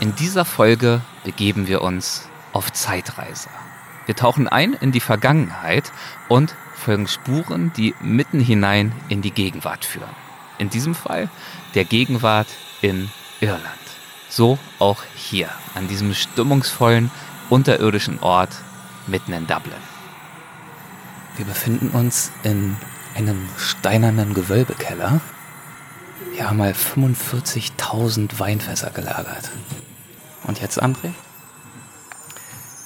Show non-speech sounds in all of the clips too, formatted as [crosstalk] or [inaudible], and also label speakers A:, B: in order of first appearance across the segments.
A: In dieser Folge begeben wir uns auf Zeitreise. Wir tauchen ein in die Vergangenheit und folgen Spuren, die mitten hinein in die Gegenwart führen. In diesem Fall der Gegenwart in Irland. So auch hier, an diesem stimmungsvollen, unterirdischen Ort mitten in Dublin. Wir befinden uns in einem steinernen Gewölbekeller. Hier haben mal 45.000 Weinfässer gelagert. Und jetzt, André?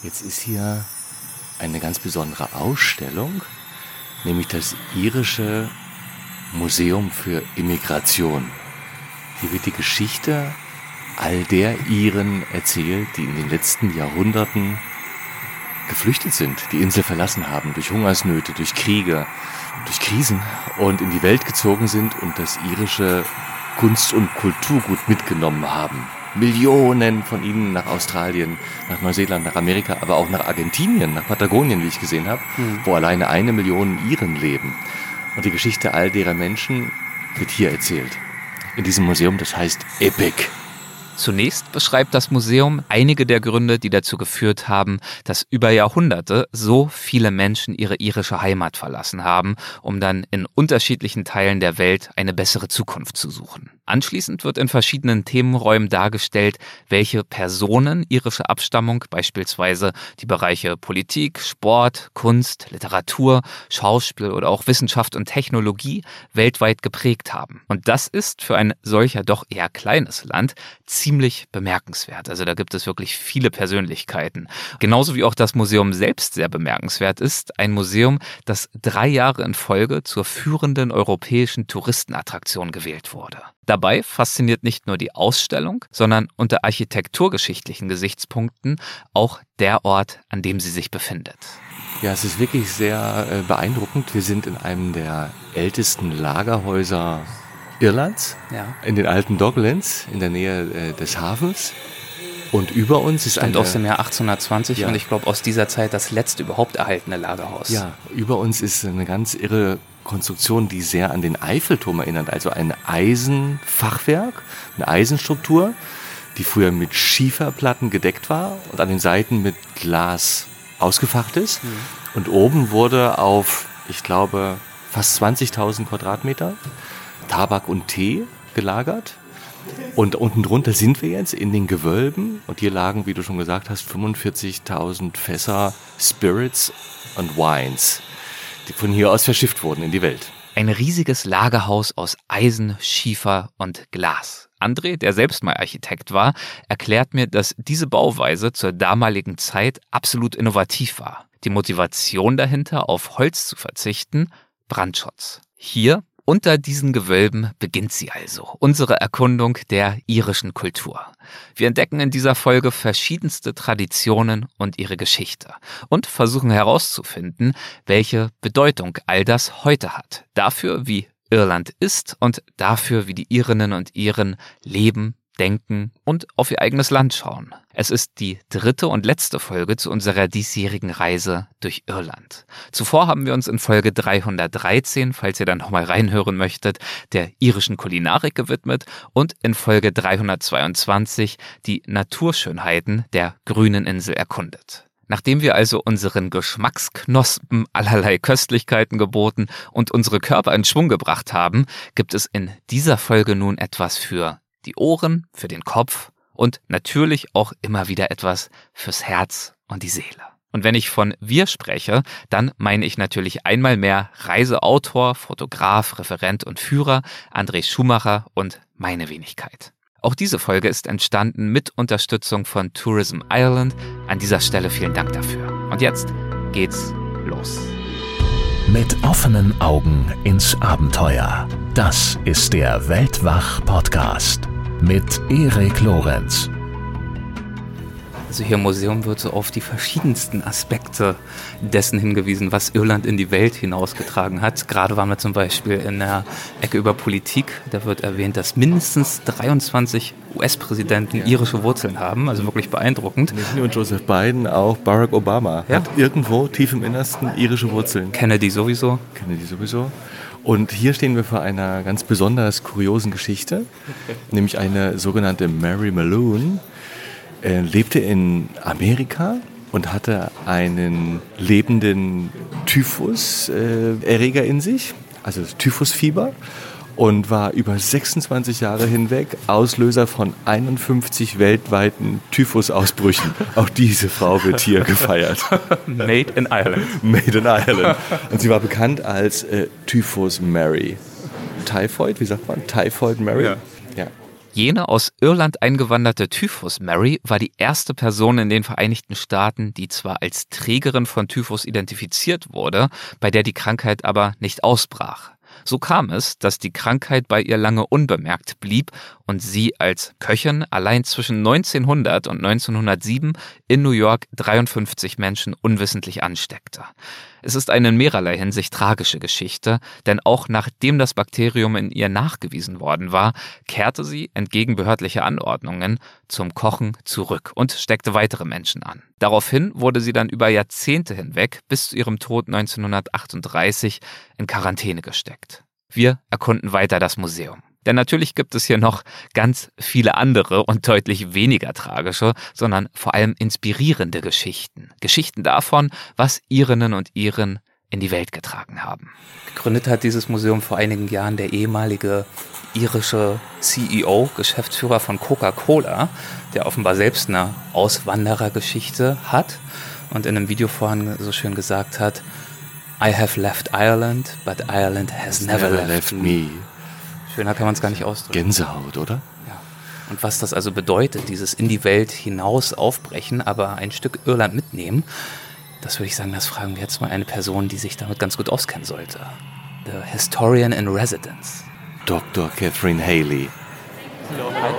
B: Jetzt ist hier eine ganz besondere Ausstellung, nämlich das irische Museum für Immigration. Hier wird die Geschichte all der Iren erzählt, die in den letzten Jahrhunderten geflüchtet sind, die Insel verlassen haben, durch Hungersnöte, durch Kriege, durch Krisen und in die Welt gezogen sind und das irische Kunst- und Kulturgut mitgenommen haben. Millionen von ihnen nach Australien, nach Neuseeland, nach Amerika, aber auch nach Argentinien, nach Patagonien, wie ich gesehen habe, mhm. wo alleine eine Million Iren leben. Und die Geschichte all derer Menschen wird hier erzählt. In diesem Museum, das heißt Epic.
A: Zunächst beschreibt das Museum einige der Gründe, die dazu geführt haben, dass über Jahrhunderte so viele Menschen ihre irische Heimat verlassen haben, um dann in unterschiedlichen Teilen der Welt eine bessere Zukunft zu suchen. Anschließend wird in verschiedenen Themenräumen dargestellt, welche Personen irische Abstammung, beispielsweise die Bereiche Politik, Sport, Kunst, Literatur, Schauspiel oder auch Wissenschaft und Technologie weltweit geprägt haben. Und das ist für ein solcher doch eher kleines Land ziemlich bemerkenswert. Also da gibt es wirklich viele Persönlichkeiten. Genauso wie auch das Museum selbst sehr bemerkenswert ist. Ein Museum, das drei Jahre in Folge zur führenden europäischen Touristenattraktion gewählt wurde. Dabei fasziniert nicht nur die Ausstellung, sondern unter architekturgeschichtlichen Gesichtspunkten auch der Ort, an dem sie sich befindet.
B: Ja, es ist wirklich sehr äh, beeindruckend. Wir sind in einem der ältesten Lagerhäuser Irlands, ja. in den alten Docklands, in der Nähe äh, des Hafens. Und über uns ist
A: ein. aus dem Jahr 1820 ja. und ich glaube aus dieser Zeit das letzte überhaupt erhaltene Lagerhaus.
B: Ja, über uns ist eine ganz irre Konstruktion, die sehr an den Eiffelturm erinnert. Also ein Eisenfachwerk, eine Eisenstruktur, die früher mit Schieferplatten gedeckt war und an den Seiten mit Glas ausgefacht ist. Mhm. Und oben wurde auf, ich glaube, fast 20.000 Quadratmeter Tabak und Tee gelagert. Und unten drunter sind wir jetzt in den Gewölben und hier lagen, wie du schon gesagt hast, 45.000 Fässer Spirits und Wines die von hier aus verschifft wurden in die Welt.
A: Ein riesiges Lagerhaus aus Eisen, Schiefer und Glas. André, der selbst mal Architekt war, erklärt mir, dass diese Bauweise zur damaligen Zeit absolut innovativ war. Die Motivation dahinter, auf Holz zu verzichten, Brandschutz. Hier unter diesen Gewölben beginnt sie also, unsere Erkundung der irischen Kultur. Wir entdecken in dieser Folge verschiedenste Traditionen und ihre Geschichte und versuchen herauszufinden, welche Bedeutung all das heute hat. Dafür, wie Irland ist und dafür, wie die Irinnen und Iren leben, denken und auf ihr eigenes Land schauen. Es ist die dritte und letzte Folge zu unserer diesjährigen Reise durch Irland. Zuvor haben wir uns in Folge 313, falls ihr dann nochmal reinhören möchtet, der irischen Kulinarik gewidmet und in Folge 322 die Naturschönheiten der grünen Insel erkundet. Nachdem wir also unseren Geschmacksknospen allerlei Köstlichkeiten geboten und unsere Körper in Schwung gebracht haben, gibt es in dieser Folge nun etwas für die Ohren, für den Kopf und natürlich auch immer wieder etwas fürs Herz und die Seele. Und wenn ich von wir spreche, dann meine ich natürlich einmal mehr Reiseautor, Fotograf, Referent und Führer André Schumacher und meine Wenigkeit. Auch diese Folge ist entstanden mit Unterstützung von Tourism Ireland. An dieser Stelle vielen Dank dafür. Und jetzt geht's los.
C: Mit offenen Augen ins Abenteuer. Das ist der Weltwach-Podcast mit Erik Lorenz.
A: Also hier im Museum wird so auf die verschiedensten Aspekte dessen hingewiesen, was Irland in die Welt hinausgetragen hat. Gerade waren wir zum Beispiel in der Ecke über Politik. Da wird erwähnt, dass mindestens 23 US-Präsidenten ja. irische Wurzeln haben. Also wirklich beeindruckend.
B: Nicht nur Joseph Biden, auch Barack Obama ja. hat irgendwo tief im Innersten irische Wurzeln.
A: Kennedy sowieso.
B: Kennedy sowieso. Und hier stehen wir vor einer ganz besonders kuriosen Geschichte, [laughs] nämlich eine sogenannte Mary Malone. Er lebte in Amerika und hatte einen lebenden Typhus-Erreger in sich, also Typhusfieber und war über 26 Jahre hinweg Auslöser von 51 weltweiten Typhusausbrüchen. Auch diese Frau wird hier gefeiert. [laughs]
A: Made in Ireland.
B: Made in Ireland. Und sie war bekannt als äh, Typhus Mary. Typhoid, wie sagt man? Typhoid Mary?
A: Ja. Jene aus Irland eingewanderte Typhus Mary war die erste Person in den Vereinigten Staaten, die zwar als Trägerin von Typhus identifiziert wurde, bei der die Krankheit aber nicht ausbrach. So kam es, dass die Krankheit bei ihr lange unbemerkt blieb und sie als Köchin allein zwischen 1900 und 1907 in New York 53 Menschen unwissentlich ansteckte. Es ist eine in mehrerlei Hinsicht tragische Geschichte, denn auch nachdem das Bakterium in ihr nachgewiesen worden war, kehrte sie entgegen behördlicher Anordnungen zum Kochen zurück und steckte weitere Menschen an. Daraufhin wurde sie dann über Jahrzehnte hinweg bis zu ihrem Tod 1938 in Quarantäne gesteckt. Wir erkunden weiter das Museum. Denn natürlich gibt es hier noch ganz viele andere und deutlich weniger tragische, sondern vor allem inspirierende Geschichten. Geschichten davon, was Irinnen und Iren in die Welt getragen haben.
D: Gegründet hat dieses Museum vor einigen Jahren der ehemalige irische CEO, Geschäftsführer von Coca-Cola, der offenbar selbst eine Auswanderergeschichte hat und in einem Video vorhin so schön gesagt hat, I have left Ireland, but Ireland has never, never left, left me. Schöner kann man es gar nicht ausdrücken.
B: Gänsehaut, oder?
D: Ja. Und was das also bedeutet, dieses in die Welt hinaus aufbrechen, aber ein Stück Irland mitnehmen, das würde ich sagen, das fragen wir jetzt mal eine Person, die sich damit ganz gut auskennen sollte. The Historian in Residence.
B: Dr. Catherine Haley.
D: Hello, hi.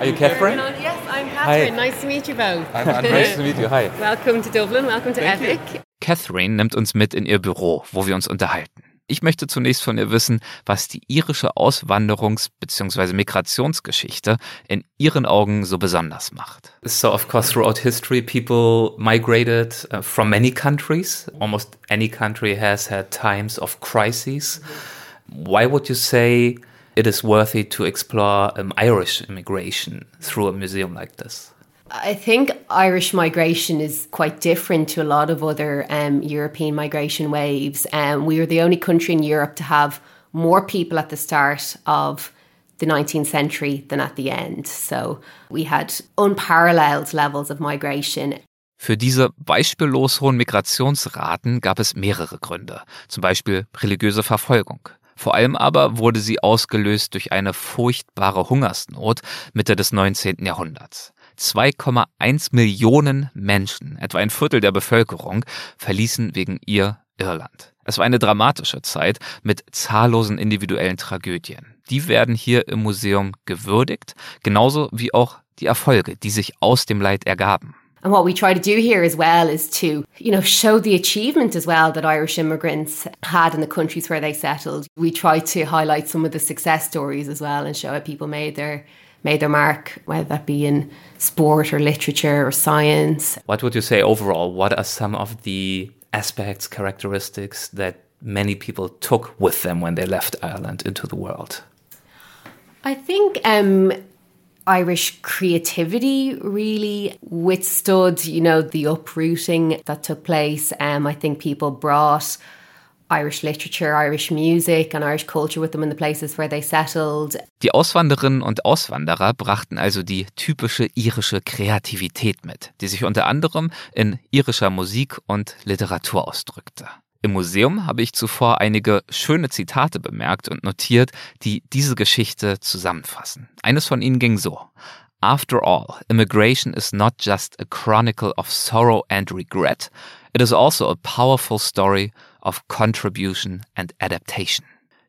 D: Are you Catherine?
E: Yes, I'm Catherine. Hi. Nice to meet you both.
D: I'm nice to meet you. Hi. [laughs]
E: Welcome to Dublin. Welcome to Thank Epic. You.
A: Catherine nimmt uns mit in ihr Büro, wo wir uns unterhalten. Ich möchte zunächst von ihr wissen, was die irische Auswanderungs- bzw. Migrationsgeschichte in ihren Augen so besonders macht.
D: So, of course, throughout history, people migrated uh, from many countries. Almost any country has had times of crises. Why would you say it is worthy to explore um, Irish immigration through a museum like this?
E: I think Irish migration is quite different to a lot of other um, European migration waves. Um, we were the only country in Europe to have more people at the start of the 19th century than at the end. So we had unparalleled levels of migration.
A: Für diese beispiellos hohen Migrationsraten gab es mehrere Gründe, zum Beispiel religiöse Verfolgung. Vor allem aber wurde sie ausgelöst durch eine furchtbare Hungersnot Mitte des 19. Jahrhunderts. 2,1 Millionen Menschen, etwa ein Viertel der Bevölkerung, verließen wegen ihr Irland. Es war eine dramatische Zeit mit zahllosen individuellen Tragödien. Die werden hier im Museum gewürdigt, genauso wie auch die Erfolge, die sich aus dem Leid ergaben.
E: And what we try to do here as well is to, you know, show the achievement as well that Irish immigrants had in the countries where they settled. We try to highlight some of the success stories as well and show how people made their made their mark, whether that be in sport or literature or science.
D: What would you say overall? What are some of the aspects, characteristics that many people took with them when they left Ireland into the world?
E: I think um, Irish creativity really withstood, you know, the uprooting that took place. Um, I think people brought Irish literature, Irish music and Irish culture with them in the places where they settled.
A: Die Auswanderinnen und Auswanderer brachten also die typische irische Kreativität mit, die sich unter anderem in irischer Musik und Literatur ausdrückte. Im Museum habe ich zuvor einige schöne Zitate bemerkt und notiert, die diese Geschichte zusammenfassen. Eines von ihnen ging so. After all, immigration is not just a chronicle of sorrow and regret, it is also a powerful story of Contribution and Adaptation.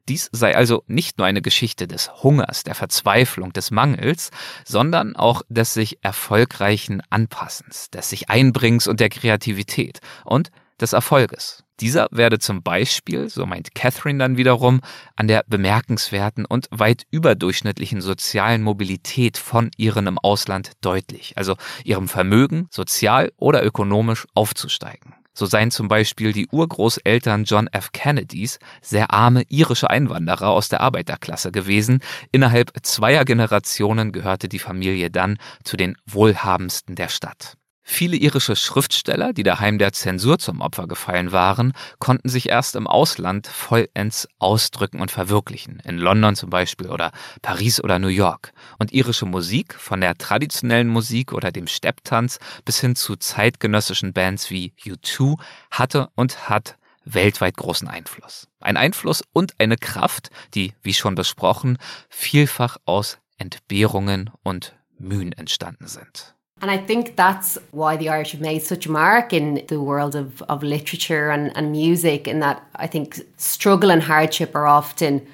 A: Dies sei also nicht nur eine Geschichte des Hungers, der Verzweiflung, des Mangels, sondern auch des sich erfolgreichen Anpassens, des sich Einbringens und der Kreativität und des Erfolges. Dieser werde zum Beispiel, so meint Catherine dann wiederum, an der bemerkenswerten und weit überdurchschnittlichen sozialen Mobilität von ihren im Ausland deutlich, also ihrem Vermögen, sozial oder ökonomisch aufzusteigen. So seien zum Beispiel die Urgroßeltern John F. Kennedys sehr arme irische Einwanderer aus der Arbeiterklasse gewesen. Innerhalb zweier Generationen gehörte die Familie dann zu den wohlhabendsten der Stadt. Viele irische Schriftsteller, die daheim der Zensur zum Opfer gefallen waren, konnten sich erst im Ausland vollends ausdrücken und verwirklichen, in London zum Beispiel oder Paris oder New York. Und irische Musik, von der traditionellen Musik oder dem Stepptanz bis hin zu zeitgenössischen Bands wie U2, hatte und hat weltweit großen Einfluss. Ein Einfluss und eine Kraft, die, wie schon besprochen, vielfach aus Entbehrungen und Mühen entstanden sind.
E: And I think that's why the Irish have made such a mark in the world of, of literature and, and music, in that I think struggle and hardship are often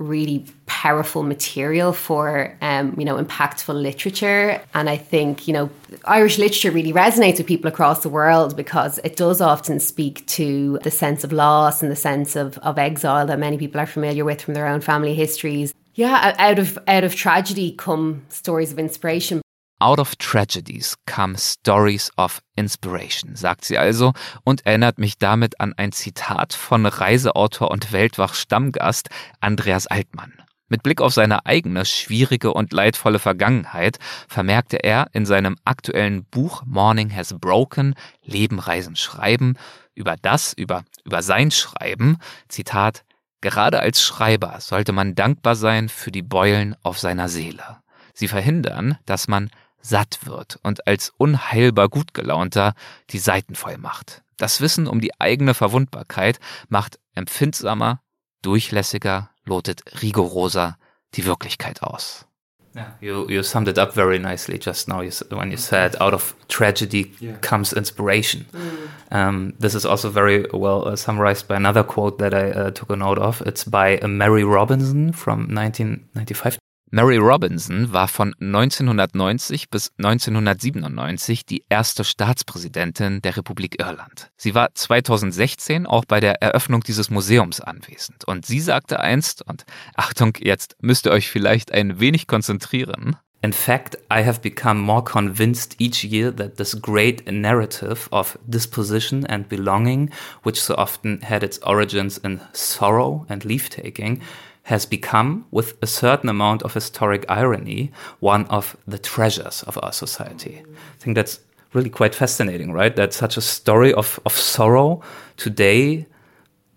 E: really powerful material for um, you know impactful literature. And i think you know irish literature really resonates with people across the world because it does often speak to the sense of loss and the sense of, of exile that many people are familiar with from their own family histories. Yeah out of out of tragedy come stories of inspiration
A: Out of Tragedies come Stories of Inspiration, sagt sie also und erinnert mich damit an ein Zitat von Reiseautor und Weltwach-Stammgast Andreas Altmann. Mit Blick auf seine eigene schwierige und leidvolle Vergangenheit vermerkte er in seinem aktuellen Buch Morning Has Broken Leben, Reisen, Schreiben über das, über, über sein Schreiben, Zitat, Gerade als Schreiber sollte man dankbar sein für die Beulen auf seiner Seele. Sie verhindern, dass man satt wird und als unheilbar gut gelaunter die Seiten voll macht. Das Wissen um die eigene Verwundbarkeit macht empfindsamer, durchlässiger, lotet rigoroser die Wirklichkeit aus.
D: Yeah, you, you summed it up very nicely just now you, when you said out of tragedy yeah. comes inspiration. Mm. Um, this is also very well uh, summarized by another quote that I uh, took a note of. It's by uh, Mary Robinson from 1995.
A: Mary Robinson war von 1990 bis 1997 die erste Staatspräsidentin der Republik Irland. Sie war 2016 auch bei der Eröffnung dieses Museums anwesend und sie sagte einst, und Achtung, jetzt müsst ihr euch vielleicht ein wenig konzentrieren,
D: In fact, I have become more convinced each year that this great narrative of disposition and belonging, which so often had its origins in sorrow and leave taking, has become, with a certain amount of historic irony, one of the treasures of our society. I think that's really quite fascinating, right? That such a story of, of sorrow today,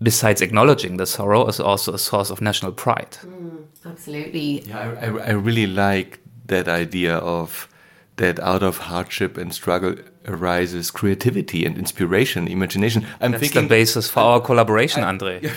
D: besides acknowledging the sorrow, is also a source of national pride.
E: Mm, absolutely.
B: Yeah, I, I really like that idea of that out of hardship and struggle arises creativity and inspiration, imagination.
D: I'm That's thinking the basis for our collaboration, I, Andre. [laughs]
B: no,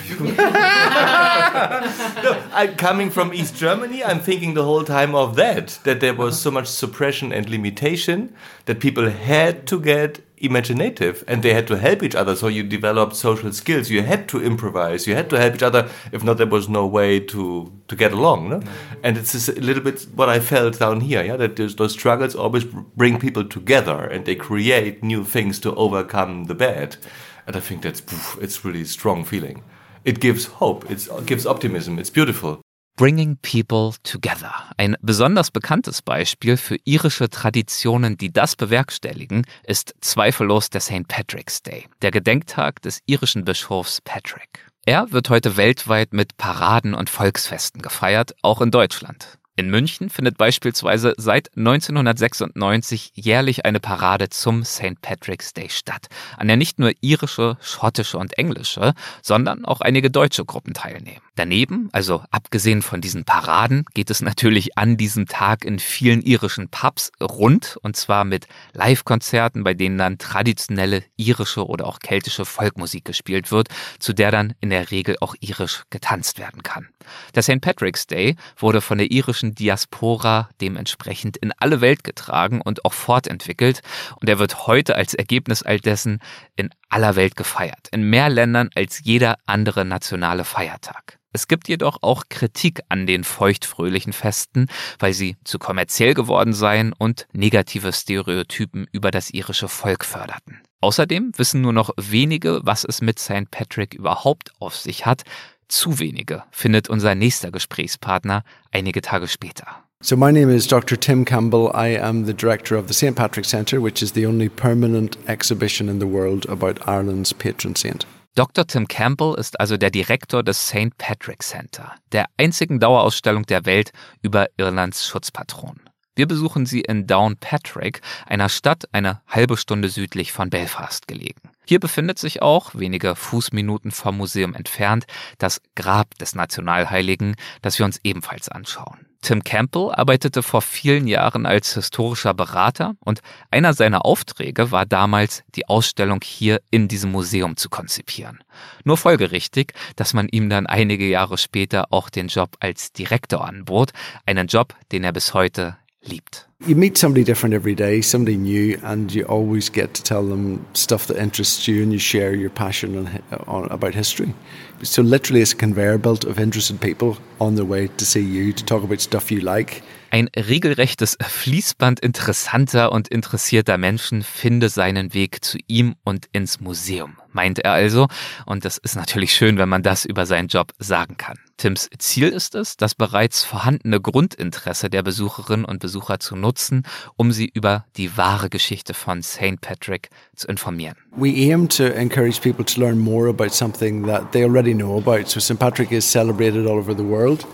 B: I, coming from East Germany, I'm thinking the whole time of that. That there was so much suppression and limitation that people had to get imaginative and they had to help each other. So you developed social skills. You had to improvise. You had to help each other. If not, there was no way to to get along. No? Mm. And it's a little bit what I felt down here. Yeah, that those struggles always bring people together and they create new things to overcome the bad. And I think that's it's really strong feeling. It gives hope. It gives optimism. It's beautiful.
A: Bringing People Together. Ein besonders bekanntes Beispiel für irische Traditionen, die das bewerkstelligen, ist zweifellos der St. Patrick's Day, der Gedenktag des irischen Bischofs Patrick. Er wird heute weltweit mit Paraden und Volksfesten gefeiert, auch in Deutschland. In München findet beispielsweise seit 1996 jährlich eine Parade zum St. Patrick's Day statt, an der nicht nur irische, schottische und englische, sondern auch einige deutsche Gruppen teilnehmen. Daneben, also abgesehen von diesen Paraden, geht es natürlich an diesem Tag in vielen irischen Pubs rund, und zwar mit Live-Konzerten, bei denen dann traditionelle irische oder auch keltische Folkmusik gespielt wird, zu der dann in der Regel auch irisch getanzt werden kann. Der St. Patrick's Day wurde von der irischen deutschen Diaspora dementsprechend in alle Welt getragen und auch fortentwickelt. Und er wird heute als Ergebnis all dessen in aller Welt gefeiert. In mehr Ländern als jeder andere nationale Feiertag. Es gibt jedoch auch Kritik an den feuchtfröhlichen Festen, weil sie zu kommerziell geworden seien und negative Stereotypen über das irische Volk förderten. Außerdem wissen nur noch wenige, was es mit St. Patrick überhaupt auf sich hat, zu wenige findet unser nächster Gesprächspartner einige Tage später.
F: So, my name is Dr. Tim Campbell. I am the director of the St. Patrick Centre, which is the only permanent exhibition in the world about Ireland's patron saint.
A: Dr. Tim Campbell ist also der Direktor des St. Patrick Center, der einzigen Dauerausstellung der Welt über Irlands Schutzpatron. Wir besuchen sie in Downpatrick, einer Stadt eine halbe Stunde südlich von Belfast gelegen. Hier befindet sich auch, wenige Fußminuten vom Museum entfernt, das Grab des Nationalheiligen, das wir uns ebenfalls anschauen. Tim Campbell arbeitete vor vielen Jahren als historischer Berater und einer seiner Aufträge war damals, die Ausstellung hier in diesem Museum zu konzipieren. Nur folgerichtig, dass man ihm dann einige Jahre später auch den Job als Direktor anbot, einen Job, den er bis heute liebt.
F: You meet somebody different every day, somebody new, and you always get to tell them stuff that interests you and you share your passion on, on, about history. So, literally, it's a conveyor belt of interested people on their way to see you, to talk about stuff you like.
A: Ein regelrechtes Fließband interessanter und interessierter Menschen finde seinen Weg zu ihm und ins Museum, meint er also. Und das ist natürlich schön, wenn man das über seinen Job sagen kann. Tims Ziel ist es, das bereits vorhandene Grundinteresse der Besucherinnen und Besucher zu nutzen, um sie über die wahre Geschichte von St. Patrick zu informieren.
F: We aim to encourage people to learn more about something that they already know about. So St. Patrick is celebrated all over the world.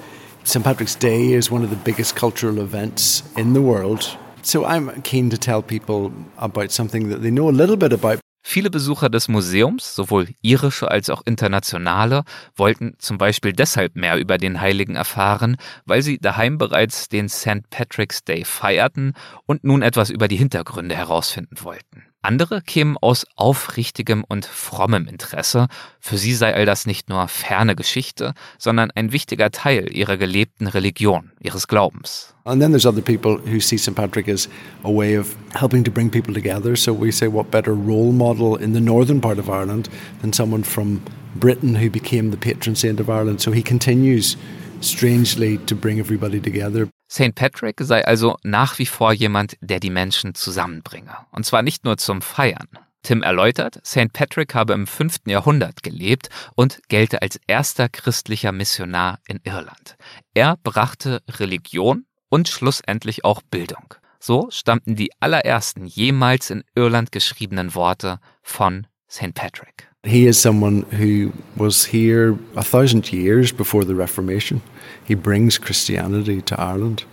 F: St. Patrick's Day is one of the biggest cultural events in the world. So I'm keen to tell people about something that they know a little bit about.
A: Viele Besucher des Museums, sowohl irische als auch internationale, wollten zum Beispiel deshalb mehr über den Heiligen erfahren, weil sie daheim bereits den St. Patrick's Day feierten und nun etwas über die Hintergründe herausfinden wollten. Andere kämen aus aufrichtigem und frommem Interesse. Für sie sei all das nicht nur ferne Geschichte, sondern ein wichtiger Teil ihrer gelebten Religion, ihres Glaubens.
F: And then there's other people who see St. Patrick as a way of helping to bring people together. So we say, what better role model in the northern part of Ireland than someone from Britain who became the patron saint of Ireland? So he continues strangely to bring everybody together.
A: St. Patrick sei also nach wie vor jemand, der die Menschen zusammenbringe. Und zwar nicht nur zum Feiern. Tim erläutert, St. Patrick habe im 5. Jahrhundert gelebt und gelte als erster christlicher Missionar in Irland. Er brachte Religion und schlussendlich auch Bildung. So stammten die allerersten jemals in Irland geschriebenen Worte von St. Patrick.
F: He is someone who was here a thousand years before the Reformation. He brings Christianity to Ireland.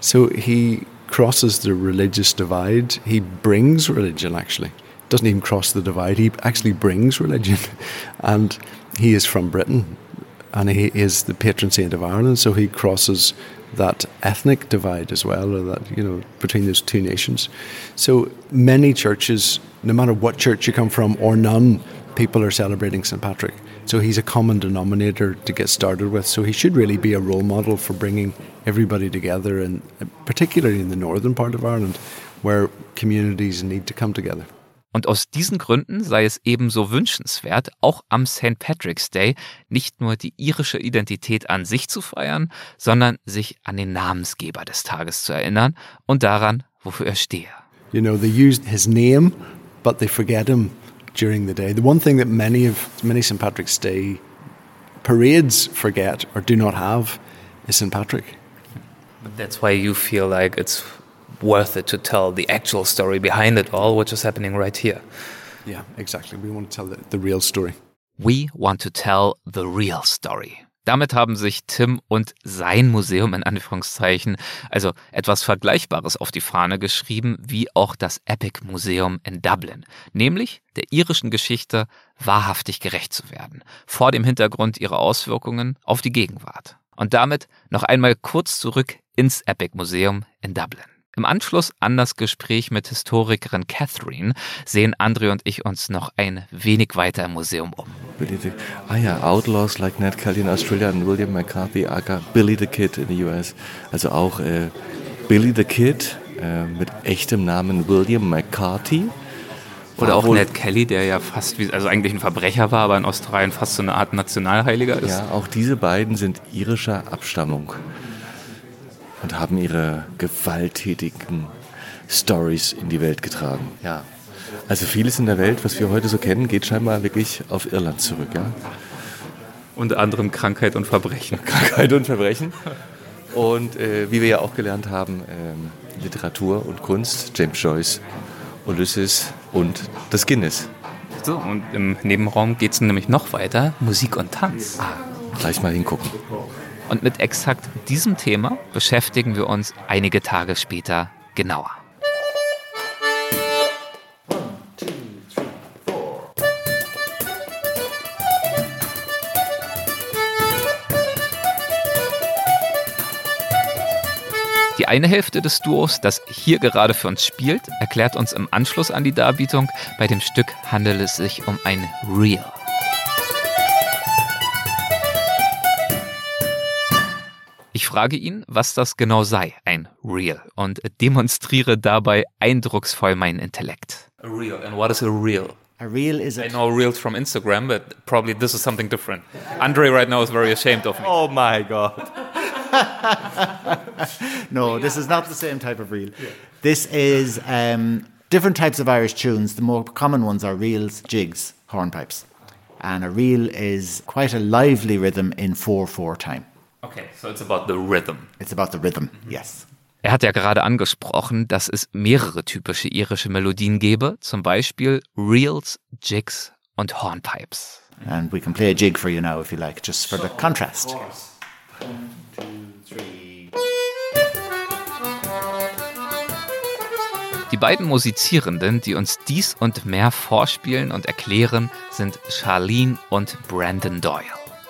F: So he crosses the religious divide. He brings religion, actually. Doesn't even cross the divide, he actually brings religion. [laughs] And he is from Britain and he is the patron saint of Ireland, so he crosses that ethnic divide as well, or that, you know, between those two nations. So many churches, no matter what church you come from or none, people are celebrating St. Patrick. So he's a common denominator to get started with. So he should really be a role model for bringing everybody together, and particularly in the northern part of Ireland, where communities need to come together.
A: Und aus diesen Gründen sei es ebenso wünschenswert, auch am St. Patrick's Day nicht nur die irische Identität an sich zu feiern, sondern sich an den Namensgeber des Tages zu erinnern und daran, wofür er stehe.
F: You know, they use his name, but they forget him during the day. The one thing that many of many St. Patrick's Day parades forget or do not have is St. Patrick.
D: But that's why you feel like it's worth it to tell the actual story behind it all, which is happening right here.
F: Yeah, exactly. We want to tell the, the real story.
A: We want to tell the real story. Damit haben sich Tim und sein Museum in Anführungszeichen also etwas Vergleichbares auf die Fahne geschrieben, wie auch das Epic Museum in Dublin, nämlich der irischen Geschichte wahrhaftig gerecht zu werden, vor dem Hintergrund ihrer Auswirkungen auf die Gegenwart. Und damit noch einmal kurz zurück ins Epic Museum in Dublin. Im Anschluss an das Gespräch mit Historikerin Catherine sehen Andre und ich uns noch ein wenig weiter im Museum um.
B: Billy the, ah ja, Outlaws like Ned Kelly in Australia und William McCarthy, aka Billy the Kid in the US. Also auch äh, Billy the Kid äh, mit echtem Namen William McCarthy.
D: Oder auch Ned Kelly, der ja fast wie, also eigentlich ein Verbrecher war, aber in Australien fast so eine Art Nationalheiliger ist.
B: Ja, auch diese beiden sind irischer Abstammung und haben ihre gewalttätigen Stories in die Welt getragen. Ja. Also vieles in der Welt, was wir heute so kennen, geht scheinbar wirklich auf Irland zurück, ja.
D: Unter anderem Krankheit und Verbrechen. [laughs]
B: Krankheit und Verbrechen. Und äh, wie wir ja auch gelernt haben, ähm, Literatur und Kunst, James Joyce, Ulysses und das Guinness.
D: So, und im Nebenraum geht es nämlich noch weiter, Musik und Tanz.
B: Ah, gleich mal hingucken.
A: Und mit exakt diesem Thema beschäftigen wir uns einige Tage später genauer. Die eine Hälfte des Duos, das hier gerade für uns spielt, erklärt uns im Anschluss an die Darbietung, bei dem Stück handelt es sich um ein Reel. Ich frage ihn, was das genau sei, ein Reel, und demonstriere dabei eindrucksvoll meinen Intellekt.
D: A reel, and what is a reel?
G: A reel is a
D: I know reels from Instagram, but probably this is something different. Andre right now is very ashamed of me.
B: Oh my God. [laughs]
G: no, this is not the same type of reel. This is um, different types of Irish tunes. The more common ones are reels, jigs, hornpipes. And a reel is quite a lively rhythm in 4 4 time.
D: Okay, so it's about the rhythm.
G: It's about the rhythm, yes.
A: Er hat ja gerade angesprochen, dass es mehrere typische irische Melodien gäbe, zum Beispiel Reels, Jigs und Hornpipes.
G: And we can play a jig for you now if you like, just for the contrast.
A: Die beiden Musizierenden, die uns dies und mehr vorspielen und erklären, sind Charlene und Brandon Doyle.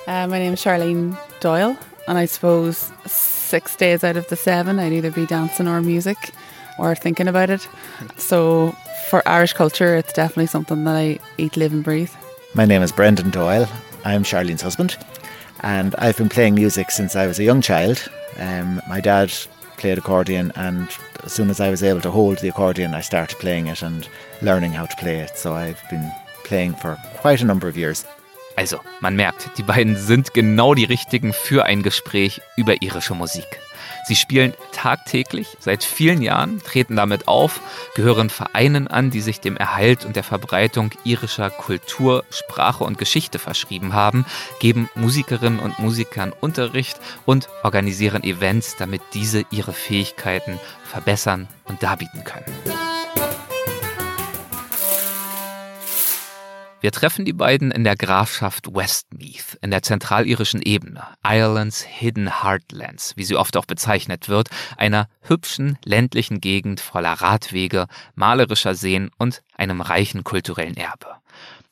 H: Uh, my name is Charlene Doyle, and I suppose six days out of the seven, I'd either be dancing or music or thinking about it. [laughs] So for Irish culture, it's definitely something that I eat, live, and breathe.
G: My name is Brendan Doyle. I'm Charlene's husband, and I've been playing music since I was a young child. Um, my dad played accordion, and as soon as I was able to hold the accordion, I started playing it and learning how to play it. So I've been playing for quite a number of years.
A: Also, man merkt, die beiden sind genau die richtigen für ein Gespräch über irische Musik. Sie spielen tagtäglich seit vielen Jahren, treten damit auf, gehören Vereinen an, die sich dem Erhalt und der Verbreitung irischer Kultur, Sprache und Geschichte verschrieben haben, geben Musikerinnen und Musikern Unterricht und organisieren Events, damit diese ihre Fähigkeiten verbessern und darbieten können. Wir treffen die beiden in der Grafschaft Westmeath, in der zentralirischen Ebene, Irelands Hidden Heartlands, wie sie oft auch bezeichnet wird, einer hübschen ländlichen Gegend voller Radwege, malerischer Seen und einem reichen kulturellen Erbe.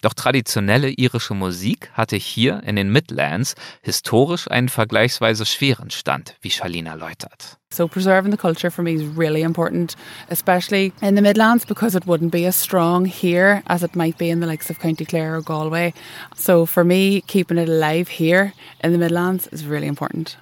A: Doch traditionelle irische Musik hatte hier in den Midlands historisch einen vergleichsweise schweren Stand, wie Charlene erläutert.
H: So preserving the culture for me is really important, especially in the Midlands because it wouldn't be as strong here as it might be in the likes of County Clare or Galway. So for me, keeping it alive here in the Midlands is really important.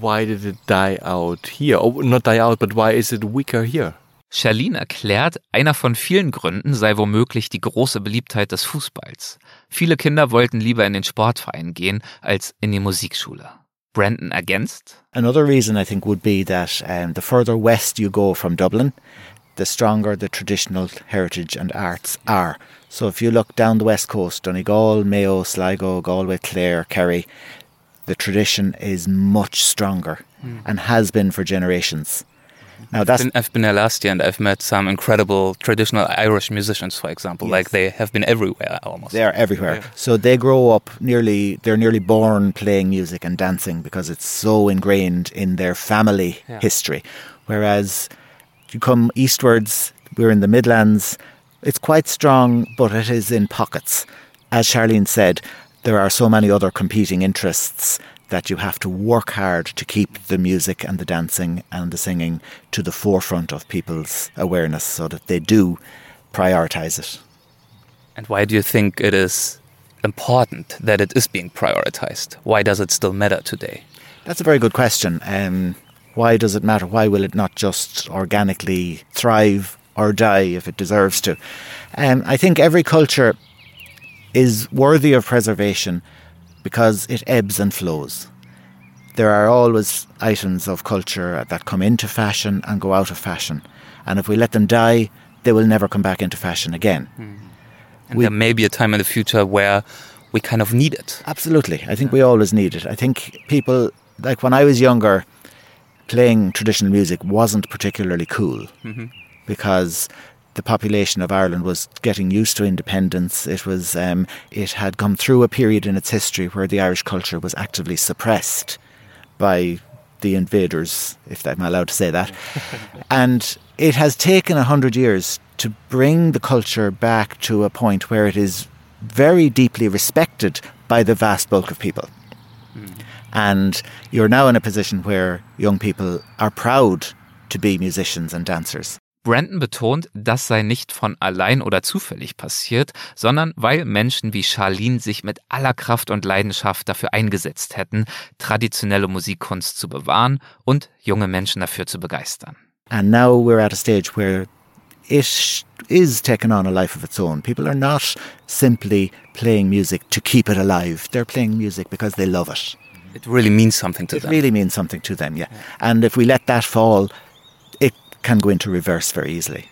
B: Why did it die out here? Oh, not die out, but why is it weaker here?
A: Charlene erklärt, einer von vielen Gründen sei womöglich die große Beliebtheit des Fußballs. Viele Kinder wollten lieber in den Sportverein gehen als in die Musikschule. Brandon ergänzt.
G: Another reason I think would be that um, the further west you go from Dublin, the stronger the traditional heritage and arts are. So if you look down the west coast, Donegal, Mayo, Sligo, Galway, Clare, Kerry, the tradition is much stronger and has been for generations. Now that's
D: Been- I've been there last year and I've met some incredible traditional Irish musicians, for example. Like they have been everywhere almost.
G: They are everywhere. So they grow up nearly, they're nearly born playing music and dancing because it's so ingrained in their family history. Whereas you come eastwards, we're in the Midlands, it's quite strong, but it is in pockets. As Charlene said, there are so many other competing interests that you have to work hard to keep the music and the dancing and the singing to the forefront of people's awareness so that they do prioritise it.
D: And why do you think it is important that it is being prioritized? Why does it still matter today?
G: That's a very good question. Um, why does it matter? Why will it not just organically thrive or die if it deserves to? Um, I think every culture is worthy of preservation because it ebbs and flows. There are always items of culture that come into fashion and go out of fashion. And if we let them die, they will never come back into fashion again.
D: And
G: We-
D: there may be a time in the future where we kind of need it.
G: Absolutely. I think we always need it. I think people like when I was younger, playing traditional music wasn't particularly cool mm-hmm. because the population of Ireland was getting used to independence. It was um, it had come through a period in its history where the Irish culture was actively suppressed by the invaders, if I'm allowed to say that. [laughs] and it has taken a hundred years to bring the culture back to a point where it is very deeply respected by the vast bulk of people. Mm. And you're now in a position where young people are proud to be musicians and dancers.
A: Brandon betont, das sei nicht von allein oder zufällig passiert, sondern weil Menschen wie Charlene sich mit aller Kraft und Leidenschaft dafür eingesetzt hätten, traditionelle Musikkunst zu bewahren und junge Menschen dafür zu begeistern.
G: And now we're at a stage where it is taking on a life of its own. People are not simply playing music to keep it alive. They're playing music because they love it.
A: It really means something to
G: it
A: them.
G: It really means something to them, yeah. yeah. And if we let that fall, it can go into reverse very easily.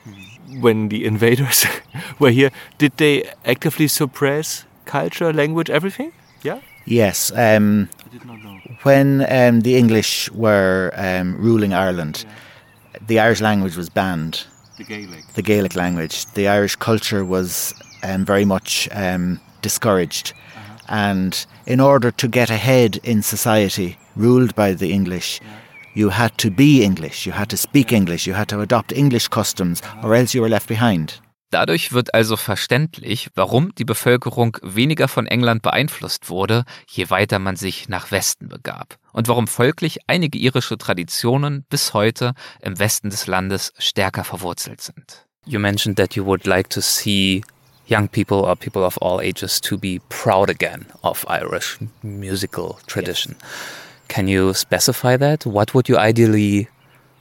B: When the invaders [laughs] were here, did they actively suppress culture, language, everything? Yeah?
G: Yes. Um, I did not know. When um, the English were um, ruling Ireland, yeah. the Irish language was banned
B: the Gaelic.
G: The Gaelic language. The Irish culture was um, very much um, discouraged. Uh-huh. And in order to get ahead in society ruled by the English, yeah. You had to be English, you had to speak. English, you had to adopt English customs, or else you were left behind.
A: Dadurch wird also verständlich, warum die Bevölkerung weniger von England beeinflusst wurde, je weiter man sich nach Westen begab. Und warum folglich einige irische Traditionen bis heute im Westen des Landes stärker verwurzelt sind. You mentioned that you would like to see young people or people of all ages to be proud again of Irish musical tradition. Yes. Can you specify that? What would you ideally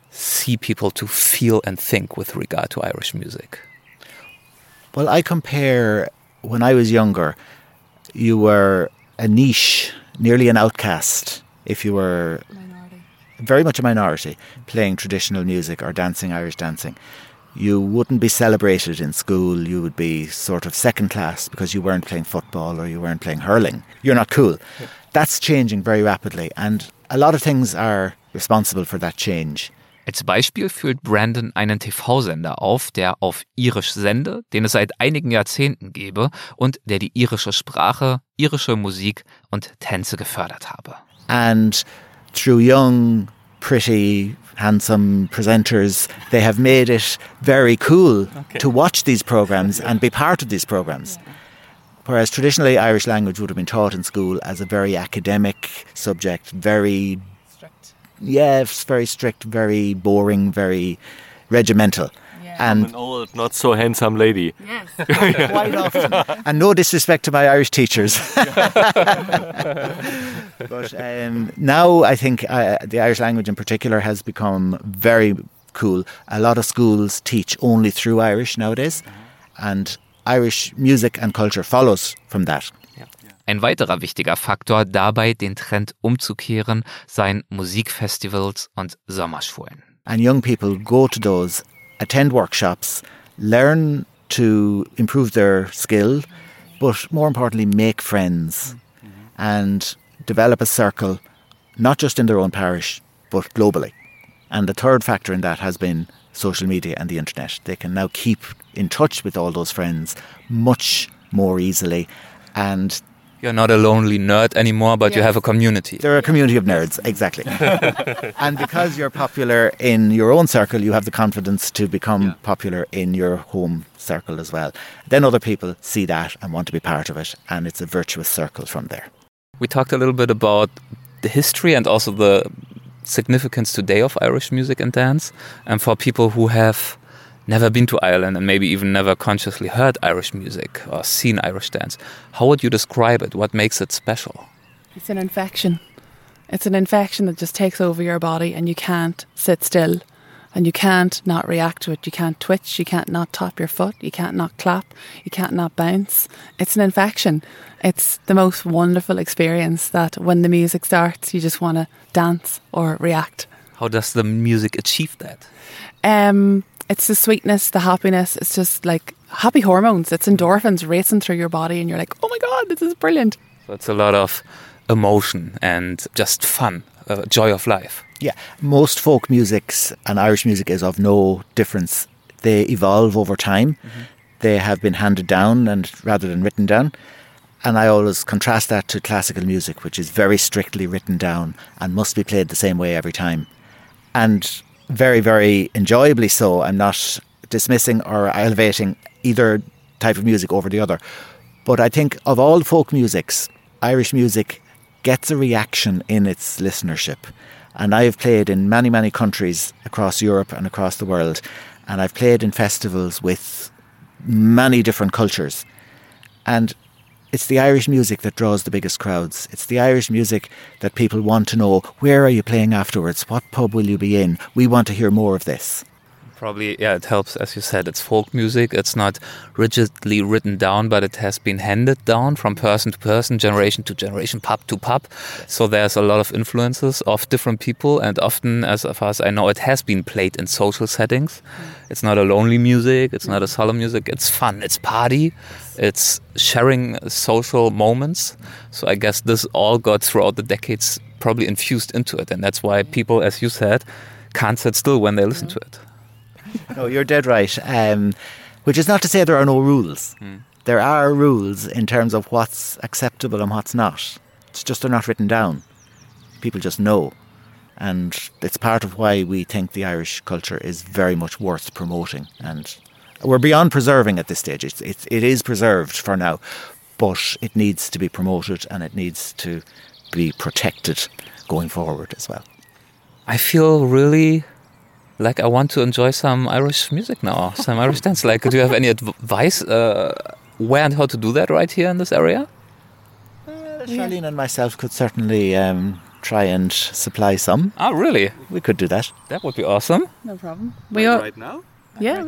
A: see people to feel and think with regard to Irish music?
G: Well, I compare when I was younger, you were a niche, nearly an outcast if you were minority. very much a minority playing traditional music or dancing Irish dancing. You wouldn't be celebrated in school. You would be sort of second class because you weren't playing football or you weren't playing hurling. You're not cool. Yeah. That's changing very rapidly, and a lot of things are responsible for that change.
A: Als Beispiel führt Brandon einen TV-Sender auf, der auf Irisch sende, den es seit einigen Jahrzehnten gebe und der die irische Sprache, irische Musik und Tänze gefördert habe.
G: And through young, pretty, handsome presenters, they have made it very cool okay. to watch these programs and be part of these programs. Whereas traditionally, Irish language would have been taught in school as a very academic subject, very strict. yeah, it's very strict, very boring, very regimental.
B: And an old, not so handsome lady.
G: Yes, [laughs] [laughs] quite often. And no disrespect to my Irish teachers. [laughs] but um, now I think uh, the Irish language in particular has become very cool. A lot of schools teach only through Irish nowadays, and Irish music and culture follows from that.
A: Ein weiterer wichtiger Faktor dabei, den Trend umzukehren, seien Musikfestivals und Sommerschulen.
G: And young people go to those, attend workshops, learn to improve their skill, but more importantly, make friends and develop a circle, not just in their own parish, but globally. And the third factor in that has been social media and the internet. They can now keep in touch with all those friends much more easily. And
A: you're not a lonely nerd anymore, but yes. you have a community.
G: They're a community of nerds, exactly. [laughs] and because you're popular in your own circle, you have the confidence to become yeah. popular in your home circle as well. Then other people see that and want to be part of it, and it's a virtuous circle from there.
A: We talked a little bit about the history and also the significance today of Irish music and dance. And for people who have never been to Ireland and maybe even never consciously heard Irish music or seen Irish dance, how would you describe it? What makes it special?
H: It's an infection. It's an infection that just takes over your body and you can't sit still and you can't not react to it. You can't twitch, you can't not tap your foot, you can't not clap, you can't not bounce. It's an infection. It's the most wonderful experience that when the music starts, you just want to dance or react.
A: How does the music achieve that?
H: Um, it's the sweetness, the happiness. It's just like happy hormones. It's endorphins racing through your body, and you're like, oh my God, this is brilliant.
A: So it's a lot of emotion and just fun
D: uh, joy of life.
G: Yeah, most folk musics and Irish music is of no difference. They evolve over time. Mm-hmm. They have been handed down and rather than written down. And I always contrast that to classical music, which is very strictly written down and must be played the same way every time. And very, very enjoyably so. I'm not dismissing or elevating either type of music over the other. But I think of all folk musics, Irish music gets a reaction in its listenership. And I have played in many, many countries across Europe and across the world. And I've played in festivals with many different cultures. And it's the Irish music that draws the biggest crowds. It's the Irish music that people want to know where are you playing afterwards? What pub will you be in? We want to hear more of this.
D: Probably, yeah, it helps. As you said, it's folk music. It's not rigidly written down, but it has been handed down from person to person, generation to generation, pub to pub. So there's a lot of influences of different people, and often, as far as I know, it has been played in social settings. Mm. It's not a lonely music. It's not a solemn music. It's fun. It's party. It's sharing social moments. So I guess this all got throughout the decades probably infused into it, and that's why people, as you said, can't sit still when they listen mm. to it. [laughs]
G: no, you're dead right. Um, which is not to say there are no rules. Mm. There are rules in terms of what's acceptable and what's not. It's just they're not written down. People just know. And it's part of why we think the Irish culture is very much worth promoting. And we're beyond preserving at this stage. It's, it's, it is preserved for now, but it needs to be promoted and it needs to be protected going forward as well.
D: I feel really like I want to enjoy some Irish music now, some Irish dance. Like, do you have any advice uh, where and how to do that right here in this area?
G: Uh, Charlene and myself could certainly um, try and supply some.
D: Oh, really?
G: We could do that.
D: That would be awesome.
H: No problem.
F: We are right now.
H: Yeah.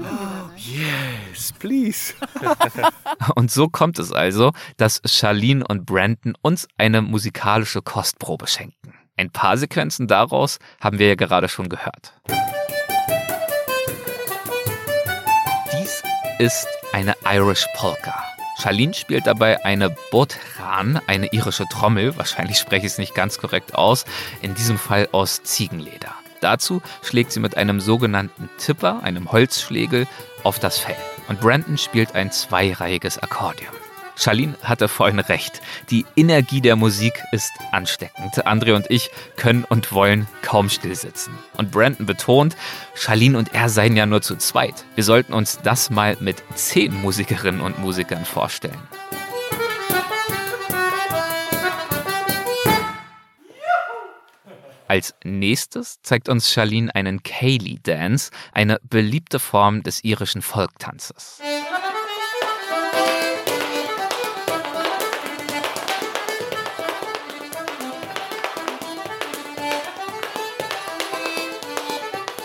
F: yes, please. [laughs]
A: und so kommt es also, dass Charlene und Brandon uns eine musikalische Kostprobe schenken. Ein paar Sequenzen daraus haben wir ja gerade schon gehört. Ist eine Irish Polka. Charlene spielt dabei eine Botran, eine irische Trommel, wahrscheinlich spreche ich es nicht ganz korrekt aus, in diesem Fall aus Ziegenleder. Dazu schlägt sie mit einem sogenannten Tipper, einem Holzschlägel, auf das Fell. Und Brandon spielt ein zweireihiges Akkordeon. Charlene hatte vorhin recht. Die Energie der Musik ist ansteckend. Andre und ich können und wollen kaum stillsitzen. Und Brandon betont, Charlene und er seien ja nur zu zweit. Wir sollten uns das mal mit zehn Musikerinnen und Musikern vorstellen. Als nächstes zeigt uns Charlene einen Cayley Dance, eine beliebte Form des irischen Volktanzes.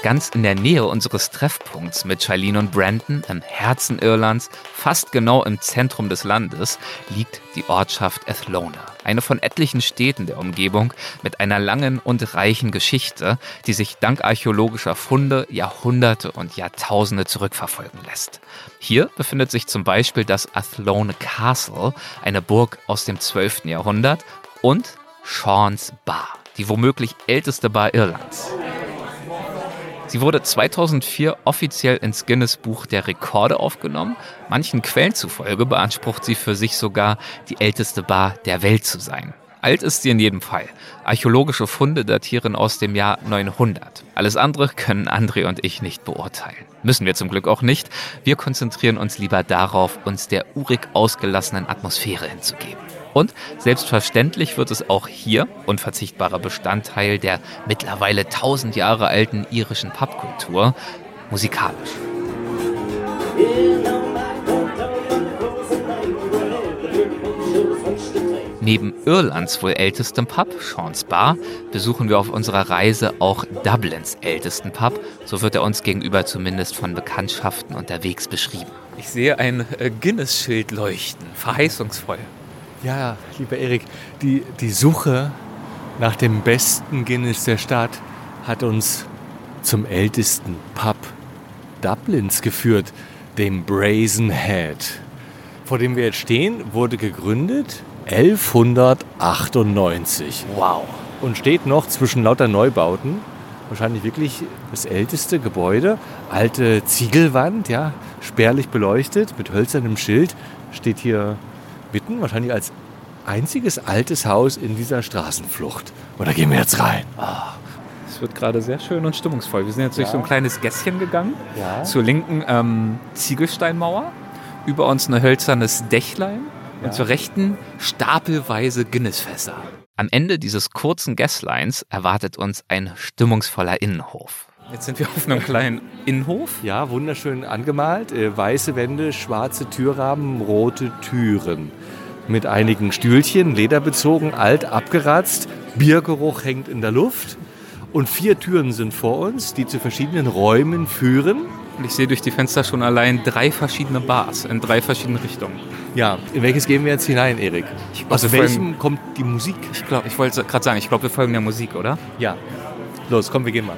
A: Ganz in der Nähe unseres Treffpunkts mit Charlene und Brandon im Herzen Irlands, fast genau im Zentrum des Landes, liegt die Ortschaft Athlone. Eine von etlichen Städten der Umgebung mit einer langen und reichen Geschichte, die sich dank archäologischer Funde Jahrhunderte und Jahrtausende zurückverfolgen lässt. Hier befindet sich zum Beispiel das Athlone Castle, eine Burg aus dem 12. Jahrhundert, und Sean's Bar, die womöglich älteste Bar Irlands. Sie wurde 2004 offiziell ins Guinness Buch der Rekorde aufgenommen. Manchen Quellen zufolge beansprucht sie für sich sogar, die älteste Bar der Welt zu sein. Alt ist sie in jedem Fall. Archäologische Funde datieren aus dem Jahr 900. Alles andere können André und ich nicht beurteilen. Müssen wir zum Glück auch nicht. Wir konzentrieren uns lieber darauf, uns der urig ausgelassenen Atmosphäre hinzugeben. Und selbstverständlich wird es auch hier unverzichtbarer Bestandteil der mittlerweile tausend Jahre alten irischen Pubkultur musikalisch. Neben Irlands wohl ältestem Pub, Sean's Bar, besuchen wir auf unserer Reise auch Dublins ältesten Pub. So wird er uns gegenüber zumindest von Bekanntschaften unterwegs beschrieben.
D: Ich sehe ein äh, Guinness-Schild leuchten, verheißungsvoll.
F: Ja, lieber Erik, die, die Suche nach dem besten Guinness der Stadt hat uns zum ältesten Pub Dublins geführt, dem Brazen Head. Vor dem wir jetzt stehen, wurde gegründet 1198.
D: Wow.
B: und steht noch zwischen lauter Neubauten. Wahrscheinlich wirklich das älteste Gebäude. Alte Ziegelwand, ja, spärlich beleuchtet mit hölzernem Schild. Steht hier mitten, wahrscheinlich als einziges altes Haus in dieser Straßenflucht. Und da gehen wir jetzt rein.
A: Es wird gerade sehr schön und stimmungsvoll. Wir sind jetzt durch so ein kleines Gässchen gegangen.
B: Ja.
A: Zur linken ähm, Ziegelsteinmauer. Über uns ein hölzernes Dächlein. Und zur rechten stapelweise Guinnessfässer. Am Ende dieses kurzen Gässleins erwartet uns ein stimmungsvoller Innenhof. Jetzt sind wir auf einem kleinen Innenhof.
B: Ja, wunderschön angemalt. Äh, weiße Wände, schwarze Türrahmen, rote Türen. Mit einigen Stühlchen, lederbezogen, alt, abgeratzt. Biergeruch hängt in der Luft. Und vier Türen sind vor uns, die zu verschiedenen Räumen führen.
A: Und ich sehe durch die Fenster schon allein drei verschiedene Bars in drei verschiedenen Richtungen.
B: Ja, in welches gehen wir jetzt hinein, Erik?
A: glaub,
B: Aus welchem
A: folgen-
B: kommt die Musik?
A: Ich glaube, ich wollte gerade sagen, ich glaube, wir folgen der Musik, oder?
B: Ja. Los, komm, wir gehen mal.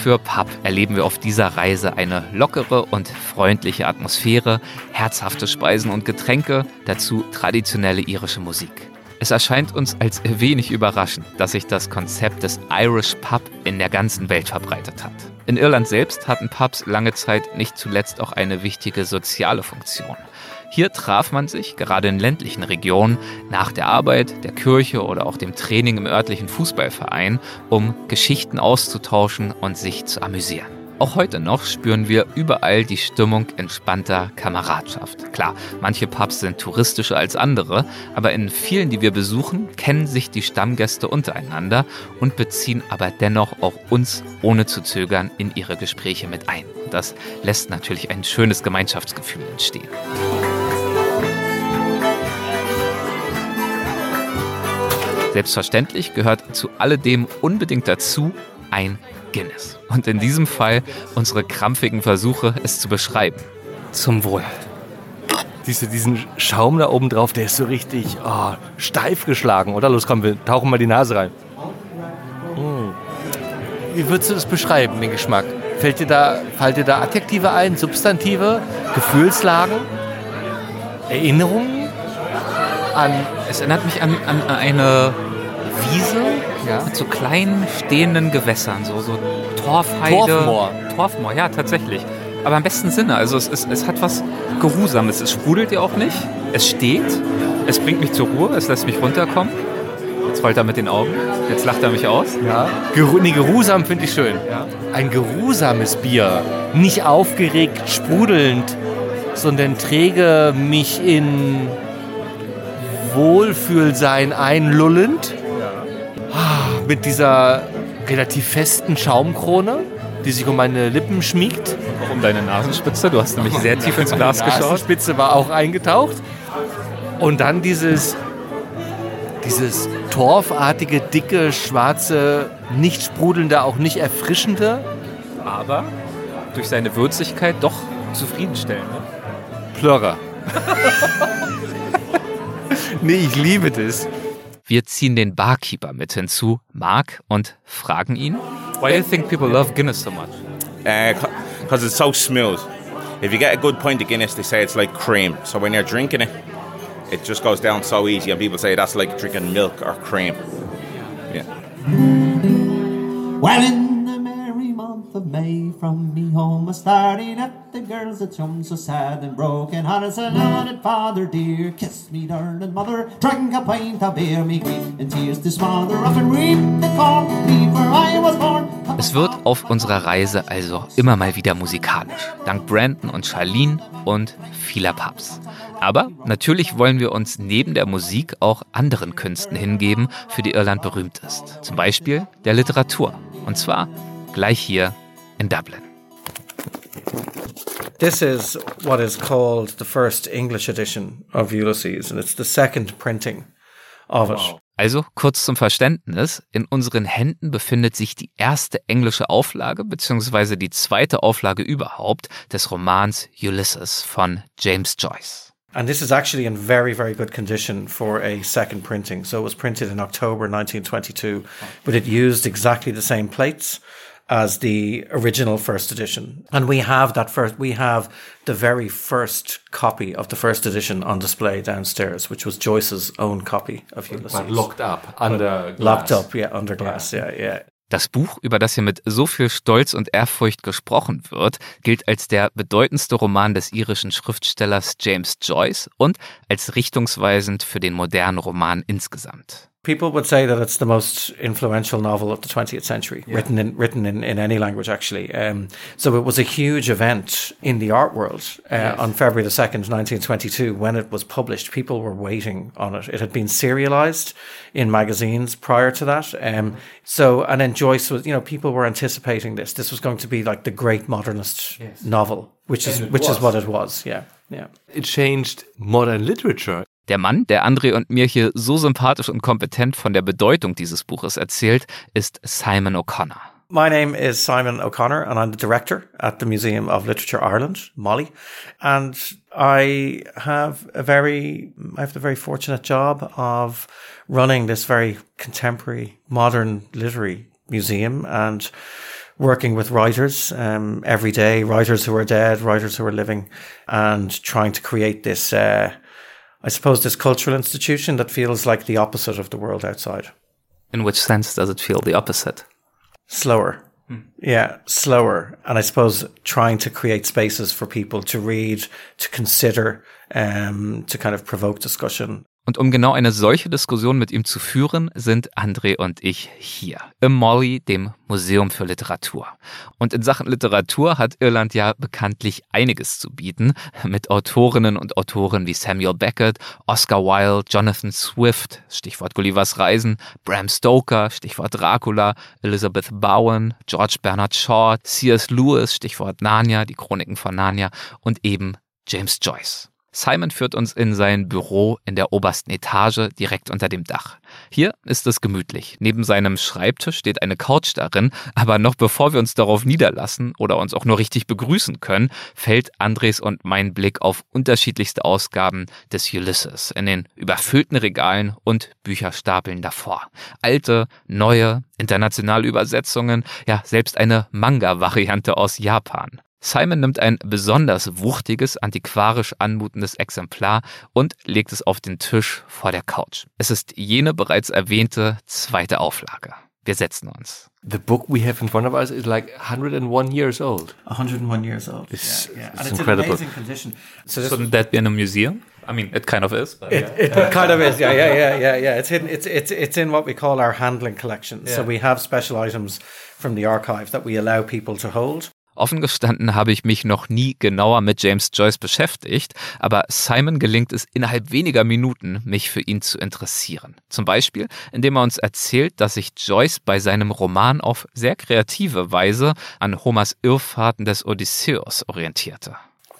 A: Für Pub erleben wir auf dieser Reise eine lockere und freundliche Atmosphäre, herzhafte Speisen und Getränke, dazu traditionelle irische Musik. Es erscheint uns als wenig überraschend, dass sich das Konzept des Irish Pub in der ganzen Welt verbreitet hat. In Irland selbst hatten Pubs lange Zeit nicht zuletzt auch eine wichtige soziale Funktion. Hier traf man sich, gerade in ländlichen Regionen, nach der Arbeit, der Kirche oder auch dem Training im örtlichen Fußballverein, um Geschichten auszutauschen und sich zu amüsieren. Auch heute noch spüren wir überall die Stimmung entspannter Kameradschaft. Klar, manche Pubs sind touristischer als andere, aber in vielen, die wir besuchen, kennen sich die Stammgäste untereinander und beziehen aber dennoch auch uns ohne zu zögern in ihre Gespräche mit ein. Das lässt natürlich ein schönes Gemeinschaftsgefühl entstehen. Selbstverständlich gehört zu alledem unbedingt dazu ein Guinness. Und in diesem Fall unsere krampfigen Versuche, es zu beschreiben. Zum Wohl.
B: Diese, diesen Schaum da oben drauf, der ist so richtig oh, steif geschlagen, oder? Los, komm, wir tauchen mal die Nase rein. Mm. Wie würdest du das beschreiben, den Geschmack? Fällt dir da, fallen dir da Adjektive ein, Substantive, Gefühlslagen, Erinnerungen an
A: Es erinnert mich an, an eine Wiese
B: Ja.
A: mit so kleinen stehenden Gewässern, so, so Torfheide.
B: Torfmoor.
A: Torfmoor, ja, tatsächlich. Aber im besten Sinne. Also es, es, es hat was Geruhsames. Es sprudelt ja auch nicht. Es steht. Es bringt mich zur Ruhe. Es lässt mich runterkommen. Jetzt rollt er mit den Augen. Jetzt lacht er mich aus.
B: Ja. Geru nee, geruhsam finde ich schön. Ein geruhsames Bier. Nicht aufgeregt, sprudelnd, sondern träge mich in Wohlfühlsein einlullend. Ah, Mit dieser relativ festen Schaumkrone, die sich um meine Lippen schmiegt.
A: Auch um deine Nasenspitze. Du hast nämlich sehr tief ins Glas
B: Die
A: geschaut.
B: Nasenspitze war auch eingetaucht. Und dann dieses, dieses torfartige, dicke, schwarze, nicht sprudelnde, auch nicht erfrischende
A: Aber durch seine Würzigkeit doch zufriedenstellend. Ne?
B: Plörrer. [laughs] nee, ich liebe das.
A: Wir ziehen den Barkeeper mit hinzu, Mark, und fragen ihn, Why do you think people love Guinness so much?
I: because it's so smooth. If you get a good pint of Guinness, they say it's like cream. So when you're drinking it, it just goes down so easy, and people say that's like drinking milk or cream. Yeah.
J: Well, month of May, from me home I started at the girls at home so sad and broken hearted. So that father dear kissed me darling mother, drank a pint of beer, me grief and tears to smother up and reap the corn, where I was born.
A: Es wird auf unserer Reise also immer mal wieder musikalisch, dank Brandon und Charlene und vieler Pubs. Aber natürlich wollen wir uns neben der Musik auch anderen Künsten hingeben, für die Irland berühmt ist. Zum Beispiel der Literatur. Und zwar gleich hier in Dublin.
K: This is what is called the first English edition of Ulysses, and it's the second printing of it.
A: Also kurz zum Verständnis, in unseren Händen befindet sich die erste englische Auflage beziehungsweise die zweite Auflage überhaupt des Romans Ulysses von James Joyce.
K: And this is actually in very, very good condition for a second printing. So it was printed in October 1922, but it used exactly the same plates as the original first edition. And we have that first, we have the very first copy of the first edition on display downstairs, which was Joyce's own copy of Ulysses.
B: But locked up under glass.
K: Locked up, yeah, under glass, yeah, yeah. yeah.
A: Das Buch, über das hier mit so viel Stolz und Ehrfurcht gesprochen wird, gilt als der bedeutendste Roman des irischen Schriftstellers James Joyce und als richtungsweisend für den modernen Roman insgesamt.
K: People would say that it's the most influential novel of the 20th century, yeah. written in written in, in any language, actually. Um, so it was a huge event in the art world uh, yes. on February the 2nd, 1922, when it was published. People were waiting on it. It had been serialized in magazines prior to that. Um, so, and then Joyce was, you know, people were anticipating this. This was going to be like the great modernist yes. novel, which and is which was. is what it was. Yeah, yeah.
B: It changed modern literature
A: Der Mann, der André und mir hier so sympathisch und kompetent von der Bedeutung dieses Buches erzählt, ist Simon O'Connor.
K: My name is Simon O'Connor, and I'm the director at the Museum of Literature Ireland, Molly. And I have a very, I have the very fortunate job of running this very contemporary, modern literary museum and working with writers um, every day, writers who are dead, writers who are living, and trying to create this uh, I suppose, this cultural institution that feels like the opposite of the world outside.
A: In which sense does it feel the opposite?
K: Slower. Hmm. Yeah, slower. And I suppose trying to create spaces for people to read, to consider, um, to kind of provoke discussion.
A: Und um genau eine solche Diskussion mit ihm zu führen, sind André und ich hier im Molly, dem Museum für Literatur. Und in Sachen Literatur hat Irland ja bekanntlich einiges zu bieten, mit Autorinnen und Autoren wie Samuel Beckett, Oscar Wilde, Jonathan Swift, Stichwort Gullivers Reisen, Bram Stoker, Stichwort Dracula, Elizabeth Bowen, George Bernard Shaw, C.S. Lewis, Stichwort Narnia, die Chroniken von Narnia und eben James Joyce. Simon führt uns in sein Büro in der obersten Etage direkt unter dem Dach. Hier ist es gemütlich. Neben seinem Schreibtisch steht eine Couch darin, aber noch bevor wir uns darauf niederlassen oder uns auch nur richtig begrüßen können, fällt Andres und mein Blick auf unterschiedlichste Ausgaben des Ulysses in den überfüllten Regalen und Bücherstapeln davor. Alte, neue, internationale Übersetzungen, ja selbst eine Manga-Variante aus Japan. Simon nimmt ein besonders wuchtiges, antiquarisch anmutendes Exemplar und legt es auf den Tisch vor der Couch. Es ist jene bereits erwähnte zweite Auflage. Wir setzen uns.
B: The book we have in front of us is like 101 years old.
K: 101 years old.
B: It's, yeah, yeah. It's, it's incredible.
K: In amazing condition.
A: So Shouldn't that be in a museum? I mean, it kind of is.
K: But it, yeah. it kind of is. Yeah, yeah, yeah, yeah, yeah. It's in it's it's it's in what we call our handling collection. Yeah. So we have special items from the archive that we allow people to hold.
A: Offen gestanden habe ich mich noch nie genauer mit James Joyce beschäftigt, aber Simon gelingt es innerhalb weniger Minuten, mich für ihn zu interessieren. Zum Beispiel, indem er uns erzählt, dass sich Joyce bei seinem Roman auf sehr kreative Weise an Homers Irrfahrten des Odysseus orientierte.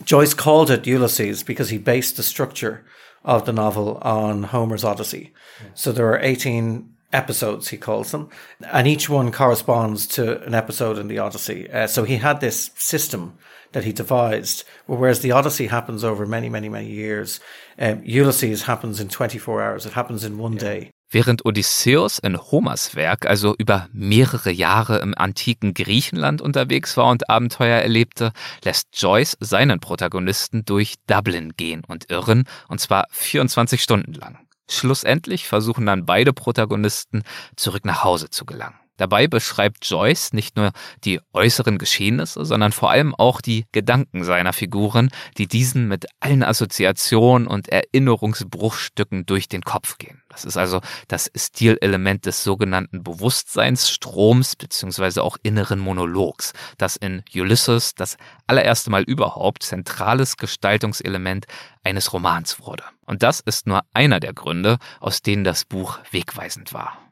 K: Joyce called it Ulysses because he based the structure of the novel on Homer's Odyssey. So there are 18 episodes, he calls them, and each one corresponds to an episode in the Odyssey. Uh, so he had this system that he devised, whereas the Odyssey happens over many, many, many years, um, Ulysses happens in 24 hours. It happens in one day.
A: Während Odysseus in Homers Werk also über mehrere Jahre im antiken Griechenland unterwegs war und Abenteuer erlebte, lässt Joyce seinen Protagonisten durch Dublin gehen und irren, und zwar 24 Stunden lang. Schlussendlich versuchen dann beide Protagonisten zurück nach Hause zu gelangen. Dabei beschreibt Joyce nicht nur die äußeren Geschehnisse, sondern vor allem auch die Gedanken seiner Figuren, die diesen mit allen Assoziationen und Erinnerungsbruchstücken durch den Kopf gehen. Das ist also das Stilelement des sogenannten Bewusstseinsstroms beziehungsweise auch inneren Monologs, das in Ulysses das allererste Mal überhaupt zentrales Gestaltungselement eines Romans wurde. Und das ist nur einer der Gründe, aus denen das Buch wegweisend war.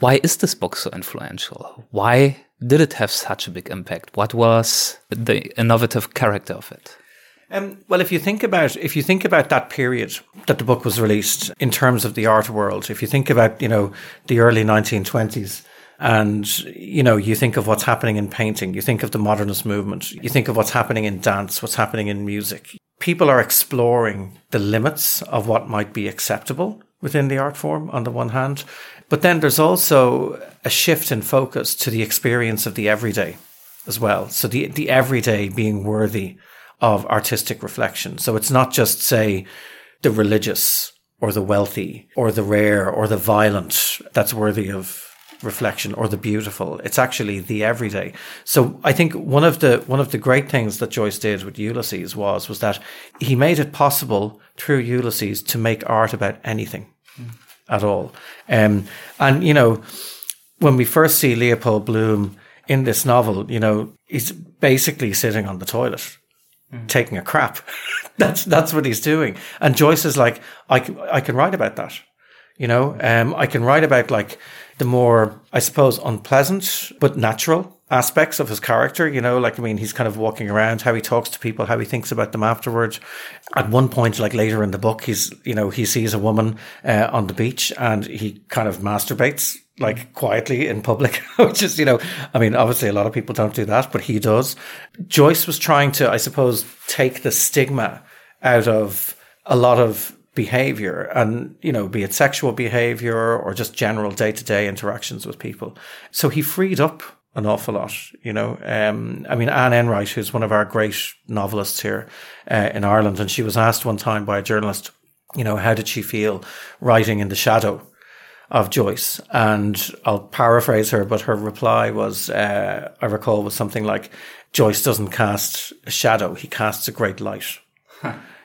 A: Why is this book so influential? Why did it have such a big impact? What was the innovative character of it?
K: Um, well, if you think about if you think about that period that the book was released in terms of the art world, if you think about you know the early 1920s, and you know you think of what's happening in painting, you think of the modernist movement, you think of what's happening in dance, what's happening in music. people are exploring the limits of what might be acceptable within the art form on the one hand. But then there's also a shift in focus to the experience of the everyday as well. So the, the everyday being worthy of artistic reflection. So it's not just, say, the religious or the wealthy or the rare or the violent that's worthy of reflection or the beautiful. It's actually the everyday. So I think one of the one of the great things that Joyce did with Ulysses was was that he made it possible through Ulysses to make art about anything. At all. Um, and you know, when we first see Leopold Bloom in this novel, you know, he's basically sitting on the toilet. Mm. Taking a crap. [laughs] that's that's what he's doing. And Joyce is like, I can, I can write about that. You know, um, I can write about like the more, I suppose, unpleasant but natural aspects of his character. You know, like, I mean, he's kind of walking around, how he talks to people, how he thinks about them afterwards. At one point, like later in the book, he's, you know, he sees a woman uh, on the beach and he kind of masturbates like quietly in public, [laughs] which is, you know, I mean, obviously a lot of people don't do that, but he does. Joyce was trying to, I suppose, take the stigma out of a lot of behavior and, you know, be it sexual behavior or just general day to day interactions with people. So he freed up an awful lot, you know. Um, I mean, Anne Enright, who's one of our great novelists here uh, in Ireland, and she was asked one time by a journalist, you know, how did she feel writing in the shadow of Joyce? And I'll paraphrase her, but her reply was, uh, I recall, was something like, Joyce doesn't cast a shadow, he casts a great light.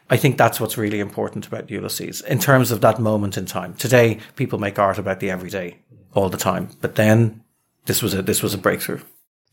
K: I think that's what's really important about Ulysses in terms of that moment in time. Today, people make art about the everyday all the time, but then this was a, this was a breakthrough.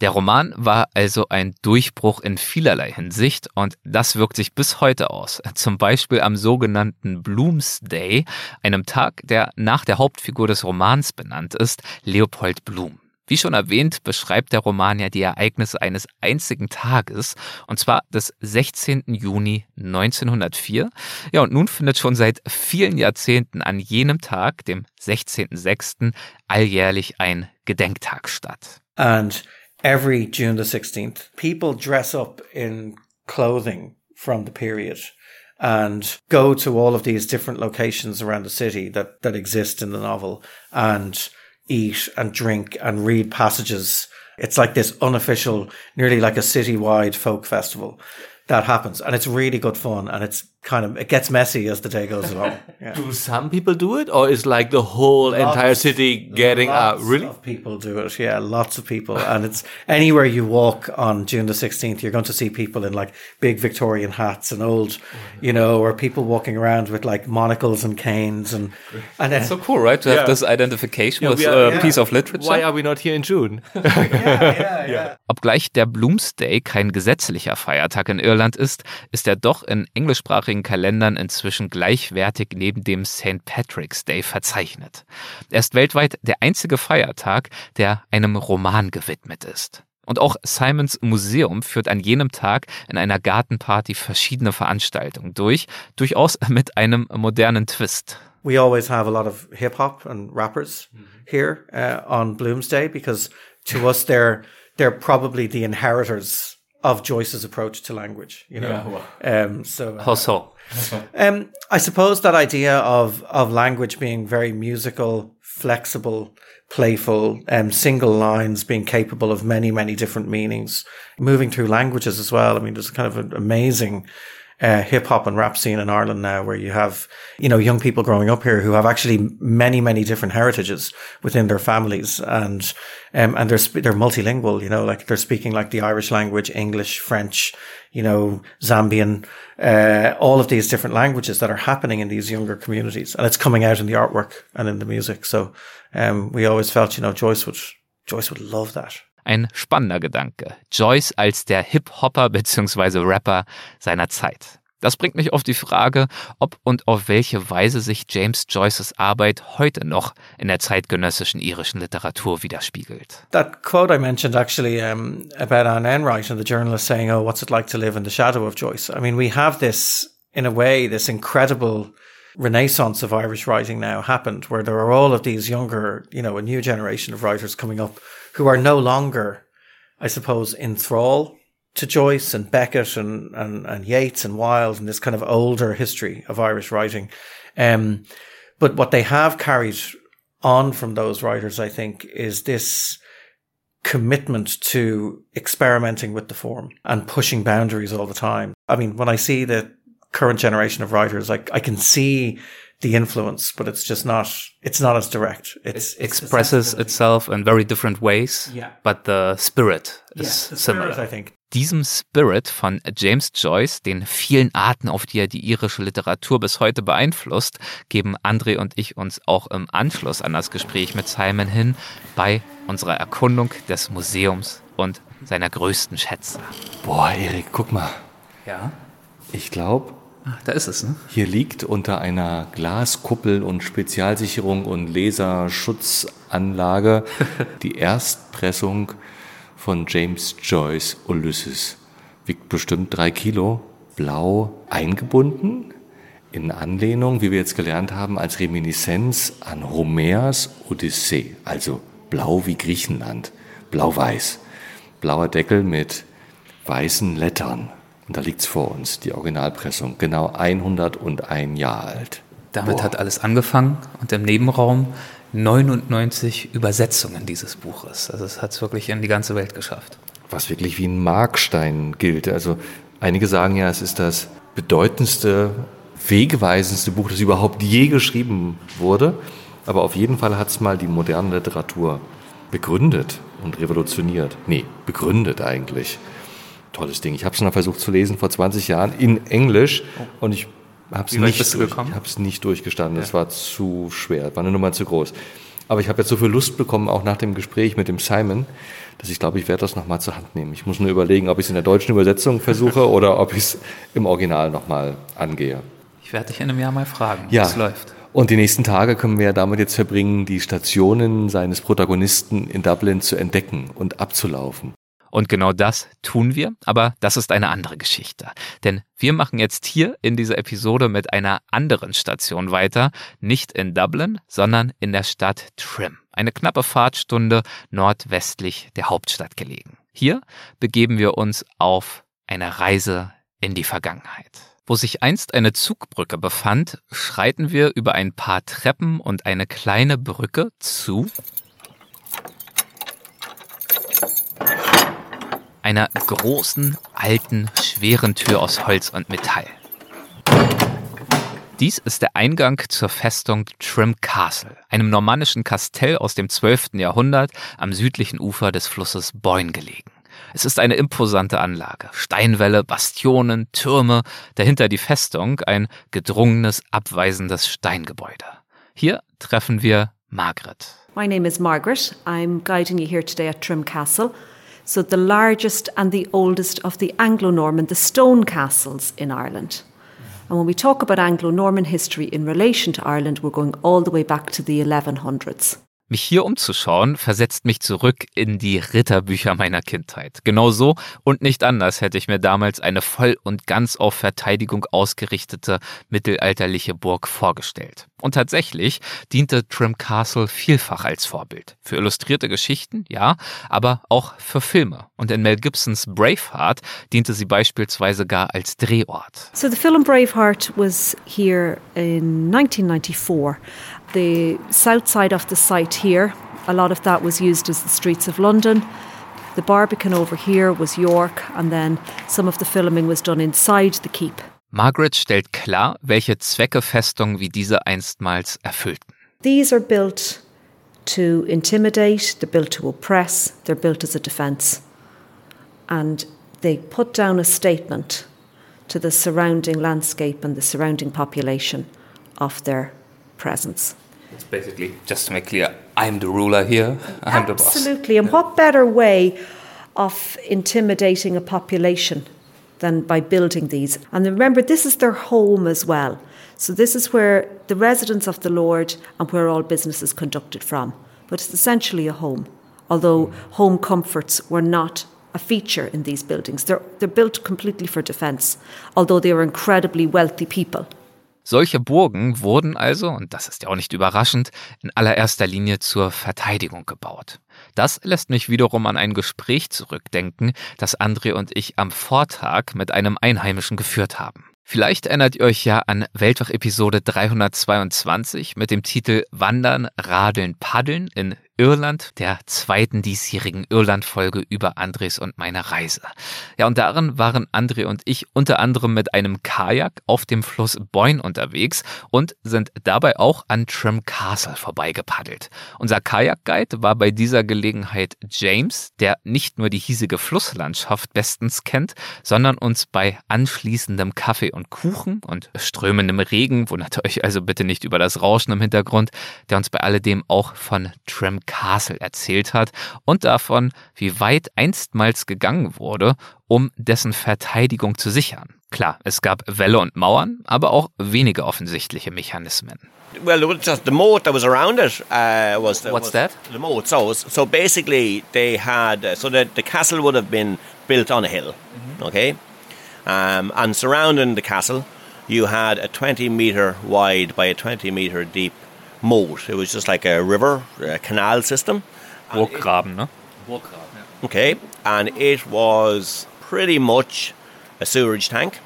A: Der Roman war also ein Durchbruch in vielerlei Hinsicht und das wirkt sich bis heute aus. Zum Beispiel am sogenannten Bloomsday, einem Tag, der nach der Hauptfigur des Romans benannt ist, Leopold Bloom. Wie schon erwähnt, beschreibt der Roman ja die Ereignisse eines einzigen Tages, und zwar des 16. Juni 1904. Ja, und nun findet schon seit vielen Jahrzehnten an jenem Tag, dem 16.06., alljährlich ein Gedenktag statt.
K: And every June the 16th, people dress up in clothing from the period. and go to all of these different locations around the city that, that exist in the novel and eat and drink and read passages. It's like this unofficial, nearly like a citywide folk festival that happens. And it's really good fun. And it's kind of, it gets messy as the day goes [laughs] along.
B: Yeah. Do some people do it? Or is like the whole lots, entire city getting out? Really?
K: Of people do it. Yeah. Lots of people. and it's anywhere you walk on June the 16th, you're going to see people in like big Victorian hats and old, you know, or people walking around with like monocles and canes. And,
A: and it's so cool, right? To have yeah. this identification yeah, with a yeah. piece of literature.
B: Why are we not here in June? [laughs]
A: yeah, yeah, [laughs] Obgleich der Bloomsday kein gesetzlicher Feiertag in Irland ist, ist er doch in englischsprachigen deutschsprachigen Kalendern inzwischen gleichwertig neben dem St. Patrick's Day verzeichnet. Er ist weltweit der einzige Feiertag, der einem Roman gewidmet ist. Und auch Simons Museum führt an jenem Tag in einer Gartenparty verschiedene Veranstaltungen durch, durchaus [laughs] mit einem modernen Twist.
K: We always have a lot of hip hop and rappers here uh, on Bloomsday because to us they're they're probably the inheritors of Joyce's approach to language, you know. Yeah, well. um, so
A: uh, how so? [laughs]
K: um, I suppose that idea of of language being very musical, flexible, playful, um, single lines being capable of many, many different meanings, moving through languages as well. I mean, there's kind of an amazing uh, hip hop and rap scene in Ireland now, where you have you know young people growing up here who have actually many many different heritages within their families, and um, and they're they're multilingual. You know, like they're speaking like the Irish language, English, French, you know, Zambian, uh, all of these different languages that are happening in these younger communities, and it's coming out in the artwork and in the music. So um, we always felt, you know, Joyce would Joyce would love that.
A: Ein spannender Gedanke. Joyce als der Hip-Hopper bzw. Rapper seiner Zeit. Das bringt mich auf die Frage, ob und auf welche Weise sich James Joyces Arbeit heute noch in der zeitgenössischen irischen Literatur widerspiegelt.
K: That quote I mentioned actually um, about Anne Enright and the journalist saying, "Oh, what's it like to live in the shadow of Joyce?" I mean, we have this in a way, this incredible renaissance of Irish writing now happened, where there are all of these younger, you know, a new generation of writers coming up who are no longer, I suppose, in thrall to Joyce and Beckett and, and, and Yeats and Wilde and this kind of older history of Irish writing. Um, but what they have carried on from those writers, I think, is this commitment to experimenting with the form and pushing boundaries all the time. I mean, when I see the current generation of writers, like I can see the influence, but it's just not, it's not as direct. It's,
D: it expresses itself in very different ways,
K: yeah.
D: but the spirit is
K: yeah, the
D: similar.
K: Spirit, I think.
A: Diesem Spirit von James Joyce, den vielen Arten, auf die er die irische Literatur bis heute beeinflusst, geben André und ich uns auch im Anschluss an das Gespräch mit Simon hin bei unserer Erkundung des Museums und seiner größten Schätze.
B: Boah, Erik, guck mal.
D: Ja.
B: Ich glaube,
D: da ist es, ne?
B: hier liegt unter einer Glaskuppel und Spezialsicherung und Laserschutzanlage [laughs] die Erstpressung von James Joyce Ulysses. Wiegt bestimmt drei Kilo, blau eingebunden, in Anlehnung, wie wir jetzt gelernt haben, als Reminiszenz an Homers Odyssee, also blau wie Griechenland, blau-weiß. Blauer Deckel mit weißen Lettern. Und da liegt's vor uns, die Originalpressung, genau 101 Jahre alt.
D: Damit
B: Boah.
D: hat alles angefangen und im Nebenraum 99 Übersetzungen dieses Buches. Also es hat es wirklich in die ganze Welt geschafft.
B: was wirklich wie ein Markstein gilt. Also einige sagen ja, es ist das bedeutendste, wegweisendste Buch, das überhaupt je geschrieben wurde. Aber auf jeden Fall hat es mal die moderne Literatur begründet und revolutioniert. Nee, begründet eigentlich. Tolles Ding. Ich habe es noch versucht zu lesen vor 20 Jahren in Englisch und ich habe es
D: Wie
B: nicht, durch, ich nicht durchgestanden. Es war zu schwer, war eine Nummer zu groß. Aber ich habe jetzt so viel Lust bekommen, auch nach dem Gespräch mit dem Simon, dass ich glaube, ich werde das nochmal zur Hand nehmen. Ich muss nur überlegen, ob ich es in der deutschen Übersetzung versuche [laughs] oder ob ich es im Original nochmal angehe.
D: Ich werde dich in einem Jahr mal fragen, wie
B: Ja.
D: es läuft.
B: Und die nächsten Tage können wir ja damit jetzt verbringen, die Stationen seines Protagonisten in Dublin zu entdecken und abzulaufen.
A: Und genau das tun wir, aber das ist eine andere Geschichte. Denn wir machen jetzt hier in dieser Episode mit einer anderen Station weiter, nicht in Dublin, sondern in der Stadt Trim. Eine knappe Fahrtstunde nordwestlich der Hauptstadt gelegen. Hier begeben wir uns auf eine Reise in die Vergangenheit. Wo sich einst eine Zugbrücke befand, schreiten wir über ein paar Treppen und eine kleine Brücke zu einer großen, alten, schweren Tür aus Holz und Metall. Dies ist der Eingang zur Festung Trim Castle, einem normannischen Kastell aus dem 12. Jahrhundert am südlichen Ufer des Flusses Boyne gelegen. Es ist eine imposante Anlage. Steinwälle, Bastionen, Türme, dahinter die Festung, ein gedrungenes, abweisendes Steingebäude. Hier treffen wir Margaret.
L: My name is Margaret. I'm guiding you here today at Trim Castle. So, the largest and the oldest of the Anglo Norman, the stone castles in Ireland. And when we talk about Anglo Norman history in relation to Ireland, we're going all the way back to the 1100s.
A: Mich hier umzuschauen, versetzt mich zurück in die Ritterbücher meiner Kindheit. Genau so und nicht anders hätte ich mir damals eine voll und ganz auf Verteidigung ausgerichtete mittelalterliche Burg vorgestellt. Und tatsächlich diente Trim Castle vielfach als Vorbild. Für illustrierte Geschichten, ja, aber auch für Filme. Und in Mel Gibsons Braveheart diente sie beispielsweise gar als Drehort.
L: So, the film Braveheart was here in 1994. The south side of the site here, a lot of that was used as the streets of London. The Barbican over here was York, and then some of the filming was done inside the keep.
A: Margaret stellt klar, welche Zwecke Festungen wie diese einstmals erfüllten.
L: These are built to intimidate, they're built to oppress, they're built as a defence. And they put down a statement to the surrounding landscape and the surrounding population of their presence.
D: It's basically, just to make clear, I'm the ruler here, I'm the boss.
L: Absolutely. And what better way of intimidating a population than by building these? And remember, this is their home as well. So this is where the residence of the Lord and where all business is conducted from. But it's essentially a home, although home comforts were not a feature in these buildings. They're, they're built completely for defence, although they were incredibly wealthy people.
A: Solche Burgen wurden also, und das ist ja auch nicht überraschend, in allererster Linie zur Verteidigung gebaut. Das lässt mich wiederum an ein Gespräch zurückdenken, das André und ich am Vortag mit einem Einheimischen geführt haben. Vielleicht erinnert ihr euch ja an Weltwach-Episode 322 mit dem Titel Wandern, Radeln, Paddeln in Irland, der zweiten diesjährigen Irland-Folge über Andres und meine Reise. Ja, und darin waren André und ich unter anderem mit einem Kajak auf dem Fluss Boyne unterwegs und sind dabei auch an Trim Castle vorbeigepaddelt. Unser Kajakguide war bei dieser Gelegenheit James, der nicht nur die hiesige Flusslandschaft bestens kennt, sondern uns bei anschließendem Kaffee und Kuchen und strömendem Regen, wundert euch also bitte nicht über das Rauschen im Hintergrund, der uns bei alledem auch von Trim Castle erzählt hat und davon, wie weit einstmals gegangen wurde, um dessen Verteidigung zu sichern. Klar, es gab Wälle und Mauern, aber auch wenige offensichtliche Mechanismen.
M: Well, just the moat that was around it uh, was the,
A: What's
M: was
A: that?
M: The moat. So, so basically, they had uh, so that the castle would have been built on a hill,
A: Mm-hmm.
M: okay, um, and surrounding the castle, you had a 20 meter wide by a 20 meter deep moat. It was just like a river, a canal system.
A: Burggraben, uh, ne?
M: Okay, and it was pretty much a sewerage tank.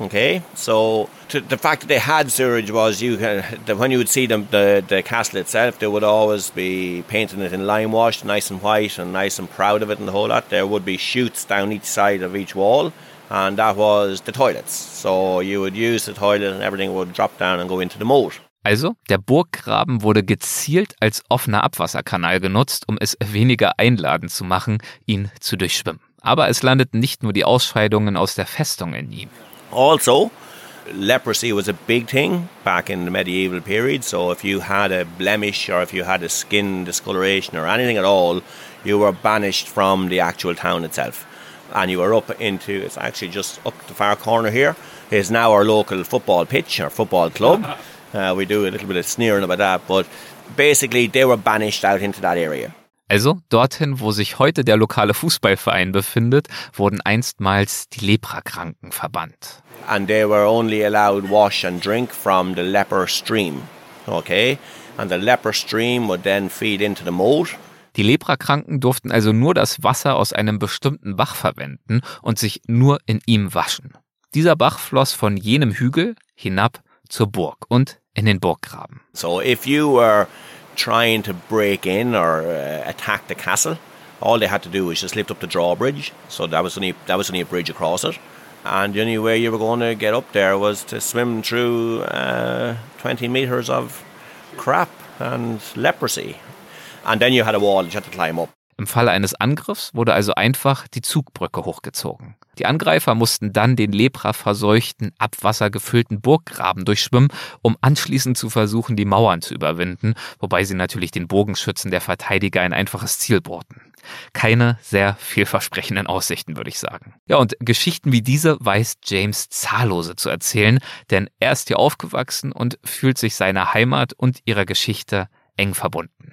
M: Okay, so to, the fact that they had sewerage was you can, that when you would see them the the castle itself, they would always be painting it in lime wash, nice and white, and nice and proud of it, and the whole lot. There would be chutes down each side of each wall, and that was the toilets. So you would use the toilet, and everything would drop down and go into the moat.
A: Also, der Burggraben wurde gezielt als offener Abwasserkanal genutzt, um es weniger einladend zu machen, ihn zu durchschwimmen. Aber es landeten nicht nur die Ausscheidungen aus der Festung in ihm.
M: Also, leprosy was a big thing back in the medieval period. So, if you had a blemish or if you had a skin discoloration or anything at all, you were banished from the actual town itself. And you were up into, it's actually just up the far corner here, is now our local football pitch or football club. [laughs] uh, we do a little bit of sneering about that, but basically they were banished out into that area.
A: Also dorthin, wo sich heute der lokale Fußballverein befindet, wurden einstmals die Leprakranken verbannt.
M: and they were only allowed wash and drink from the leper stream. Okay? And the leper stream would then feed into the moat.
A: Die Leprakranken durften also nur das Wasser aus einem bestimmten Bach verwenden und sich nur in ihm waschen. Dieser Bach floss von jenem Hügel hinab zur Burg und in den Burggraben.
M: So if you were trying to break in or uh, attack the castle, all they had to do was just lift up the drawbridge. So that was only that was only a bridge across it. And the only way you were going to get up there was to swim through uh, 20 meters of crap and leprosy. And then you had a wall that you had to climb up.
A: Im Falle eines Angriffs wurde also einfach die Zugbrücke hochgezogen. Die Angreifer mussten dann den lepraverseuchten, abwassergefüllten Burggraben durchschwimmen, um anschließend zu versuchen, die Mauern zu überwinden, wobei sie natürlich den Bogenschützen der Verteidiger ein einfaches Ziel boten. Keine sehr vielversprechenden Aussichten, würde ich sagen. Ja, und Geschichten wie diese weiß James zahllose zu erzählen, denn er ist hier aufgewachsen und fühlt sich seiner Heimat und ihrer Geschichte eng verbunden.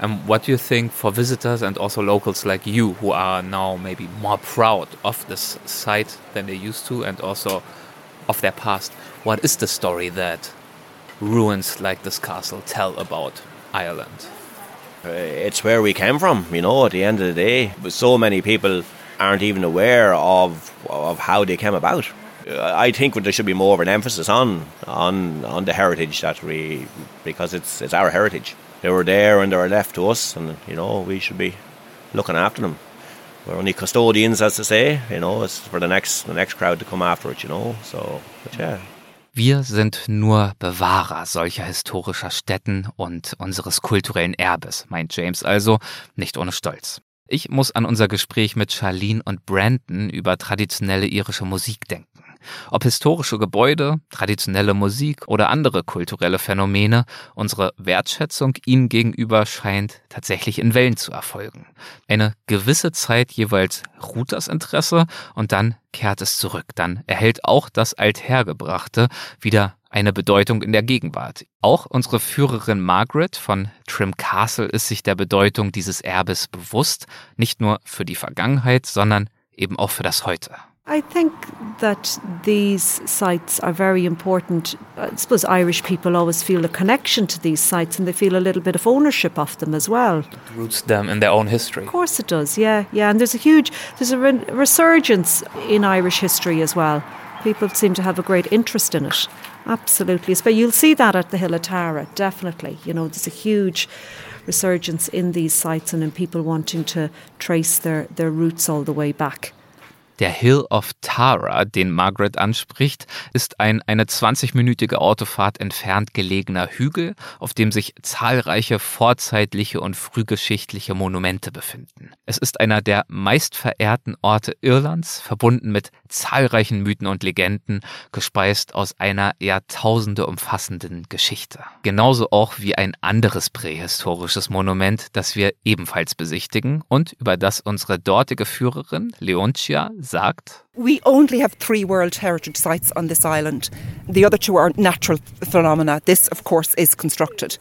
A: Um, what do you think for visitors and also locals like you who are now maybe more proud of this site than they used to and also of their past? What is the story that ruins like this castle tell about Ireland?
M: Uh, it's where we came from, you know, at the end of the day. So many people aren't even aware of, of how they came about. Uh, I think there should be more of an emphasis on, on, on the heritage that we, because it's, it's our heritage. They were there and they were left to us, and, you know, we should be looking after them. We're only custodians, as to say, you know, it's for the next, the next crowd to come after it, you know, so, but yeah.
A: Wir sind nur Bewahrer solcher historischer Stätten und unseres kulturellen Erbes, meint James also, nicht ohne Stolz. Ich muss an unser Gespräch mit Charlene und Brandon über traditionelle irische Musik denken. Ob historische Gebäude, traditionelle Musik oder andere kulturelle Phänomene, unsere Wertschätzung ihnen gegenüber scheint tatsächlich in Wellen zu erfolgen. Eine gewisse Zeit jeweils ruht das Interesse und dann kehrt es zurück. Dann erhält auch das Althergebrachte wieder eine Bedeutung in der Gegenwart. Auch unsere Führerin Margaret von Trim Castle ist sich der Bedeutung dieses Erbes bewusst, nicht nur für die Vergangenheit, sondern eben auch für das Heute.
L: I think that these sites are very important. I suppose Irish people always feel a connection to these sites and they feel a little bit of ownership of them as well. It
D: roots them in their own history.
L: Of course it does, yeah, yeah. And there's a huge, there's a re- resurgence in Irish history as well. People seem to have a great interest in it. Absolutely. But you'll see that at the Hill of Tara, definitely. You know, there's a huge resurgence in these sites and in people wanting to trace their, their roots all the way back.
A: Der Hill of Tara, den Margaret anspricht, ist ein eine 20-minütige Autofahrt entfernt gelegener Hügel, auf dem sich zahlreiche vorzeitliche und frühgeschichtliche Monumente befinden. Es ist einer der meistverehrten Orte Irlands, verbunden mit zahlreichen Mythen und Legenden, gespeist aus einer Jahrtausende umfassenden Geschichte. Genauso auch wie ein anderes prähistorisches Monument, das wir ebenfalls besichtigen und über das unsere dortige Führerin Leontia sagt.
N: We only have three World Heritage Sites on this island. The other two are natural phenomena. This, of course, is constructed.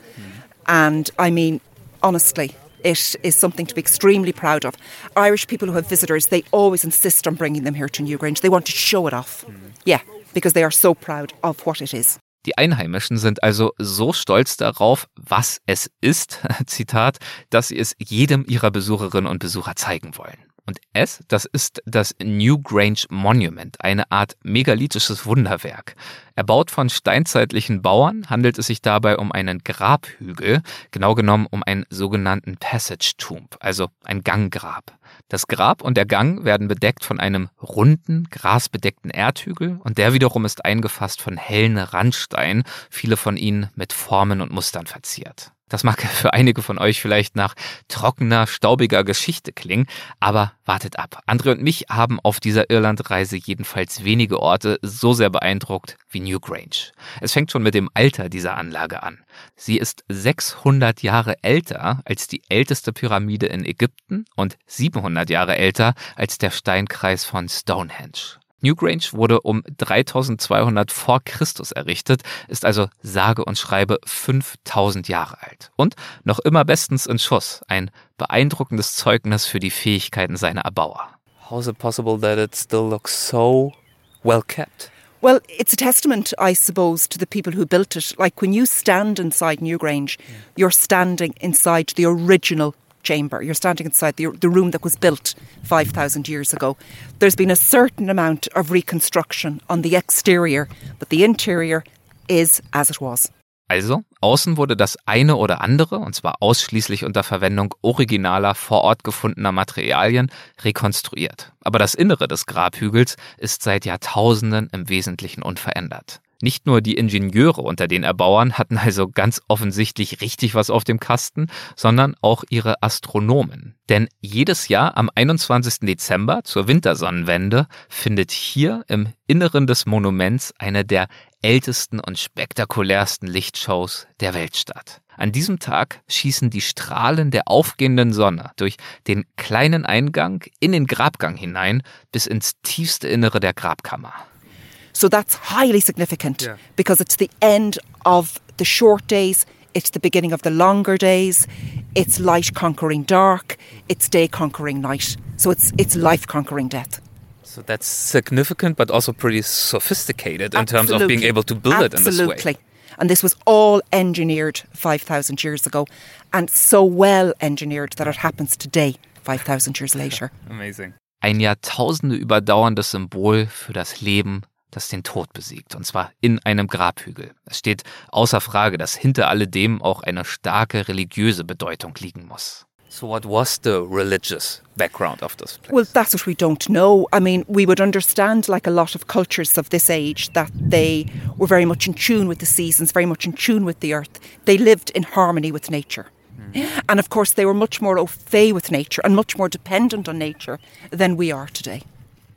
N: And I mean, honestly, it is something to be extremely proud of. Irish people who have visitors, they always insist on bringing them here to Newgrange. They want to show it off. Yeah, because they are so proud of what it is.
A: Die Einheimischen sind also so stolz darauf, was es ist, [laughs] Zitat, dass sie es jedem ihrer Besucherinnen und Besucher zeigen wollen. Und es, das ist das New Grange Monument, eine Art megalithisches Wunderwerk. Erbaut von steinzeitlichen Bauern, handelt es sich dabei um einen Grabhügel, genau genommen um einen sogenannten Passage Tomb, also ein Ganggrab. Das Grab und der Gang werden bedeckt von einem runden, grasbedeckten Erdhügel und der wiederum ist eingefasst von hellen Randsteinen, viele von ihnen mit Formen und Mustern verziert. Das mag [laughs] für einige von euch vielleicht nach trockener, staubiger Geschichte klingen, aber wartet ab. Andre und mich haben auf dieser Irlandreise jedenfalls wenige Orte so sehr beeindruckt wie Newgrange. Es fängt schon mit dem Alter dieser Anlage an. Sie ist 600 Jahre älter als die älteste Pyramide in Ägypten und 700 Jahre älter als der Steinkreis von Stonehenge. Newgrange wurde um 3200 vor Christus errichtet, ist also sage und schreibe 5000 Jahre alt und noch immer bestens in Schuss, ein beeindruckendes Zeugnis für die Fähigkeiten seiner Erbauer.
D: How is it possible that it still looks so well kept?
N: Well, it's a testament, I suppose, to the people who built it. Like when you stand inside Newgrange, you're standing inside the original chamber. You're standing inside the, the room that was built 5,000 years ago. There's been a certain amount of reconstruction on the exterior, but the interior is as it was.
A: Also, außen wurde das eine oder andere, und zwar ausschließlich unter Verwendung originaler vor Ort gefundener Materialien, rekonstruiert. Aber das Innere des Grabhügels ist seit Jahrtausenden im Wesentlichen unverändert. Nicht nur die Ingenieure unter den Erbauern hatten also ganz offensichtlich richtig was auf dem Kasten, sondern auch ihre Astronomen. Denn jedes Jahr am 21. Dezember zur Wintersonnenwende findet hier im Inneren des Monuments eine der ältesten und spektakulärsten Lichtshows der Welt statt. An diesem Tag schießen die Strahlen der aufgehenden Sonne durch den kleinen Eingang in den Grabgang hinein bis ins tiefste Innere der Grabkammer.
N: So that's highly significant yeah. because it's the end of the short days, it's the beginning of the longer days, it's light conquering dark, it's day conquering night. So it's it's life conquering death.
D: So that's significant but also pretty sophisticated in Absolutely. terms of being able to build
N: Absolutely.
D: it in this way. Absolutely.
N: And this was all engineered 5,000 years ago and so well engineered that it happens today, 5,000 years later.
D: Amazing.
A: Ein Jahrtausende überdauerndes Symbol für das Leben das den Tod besiegt, und zwar in einem Grabhügel. Es steht außer Frage, dass hinter alledem auch eine starke religiöse Bedeutung liegen muss.
D: So, what was the religious background of this place?
N: Well, that's what we don't know. I mean, we would understand, like a lot of cultures of this age, that they were very much in tune with the seasons, very much in tune with the earth. They lived in harmony with nature. Mm. And of course, they were much more au fait with nature and much more dependent on nature than we are today.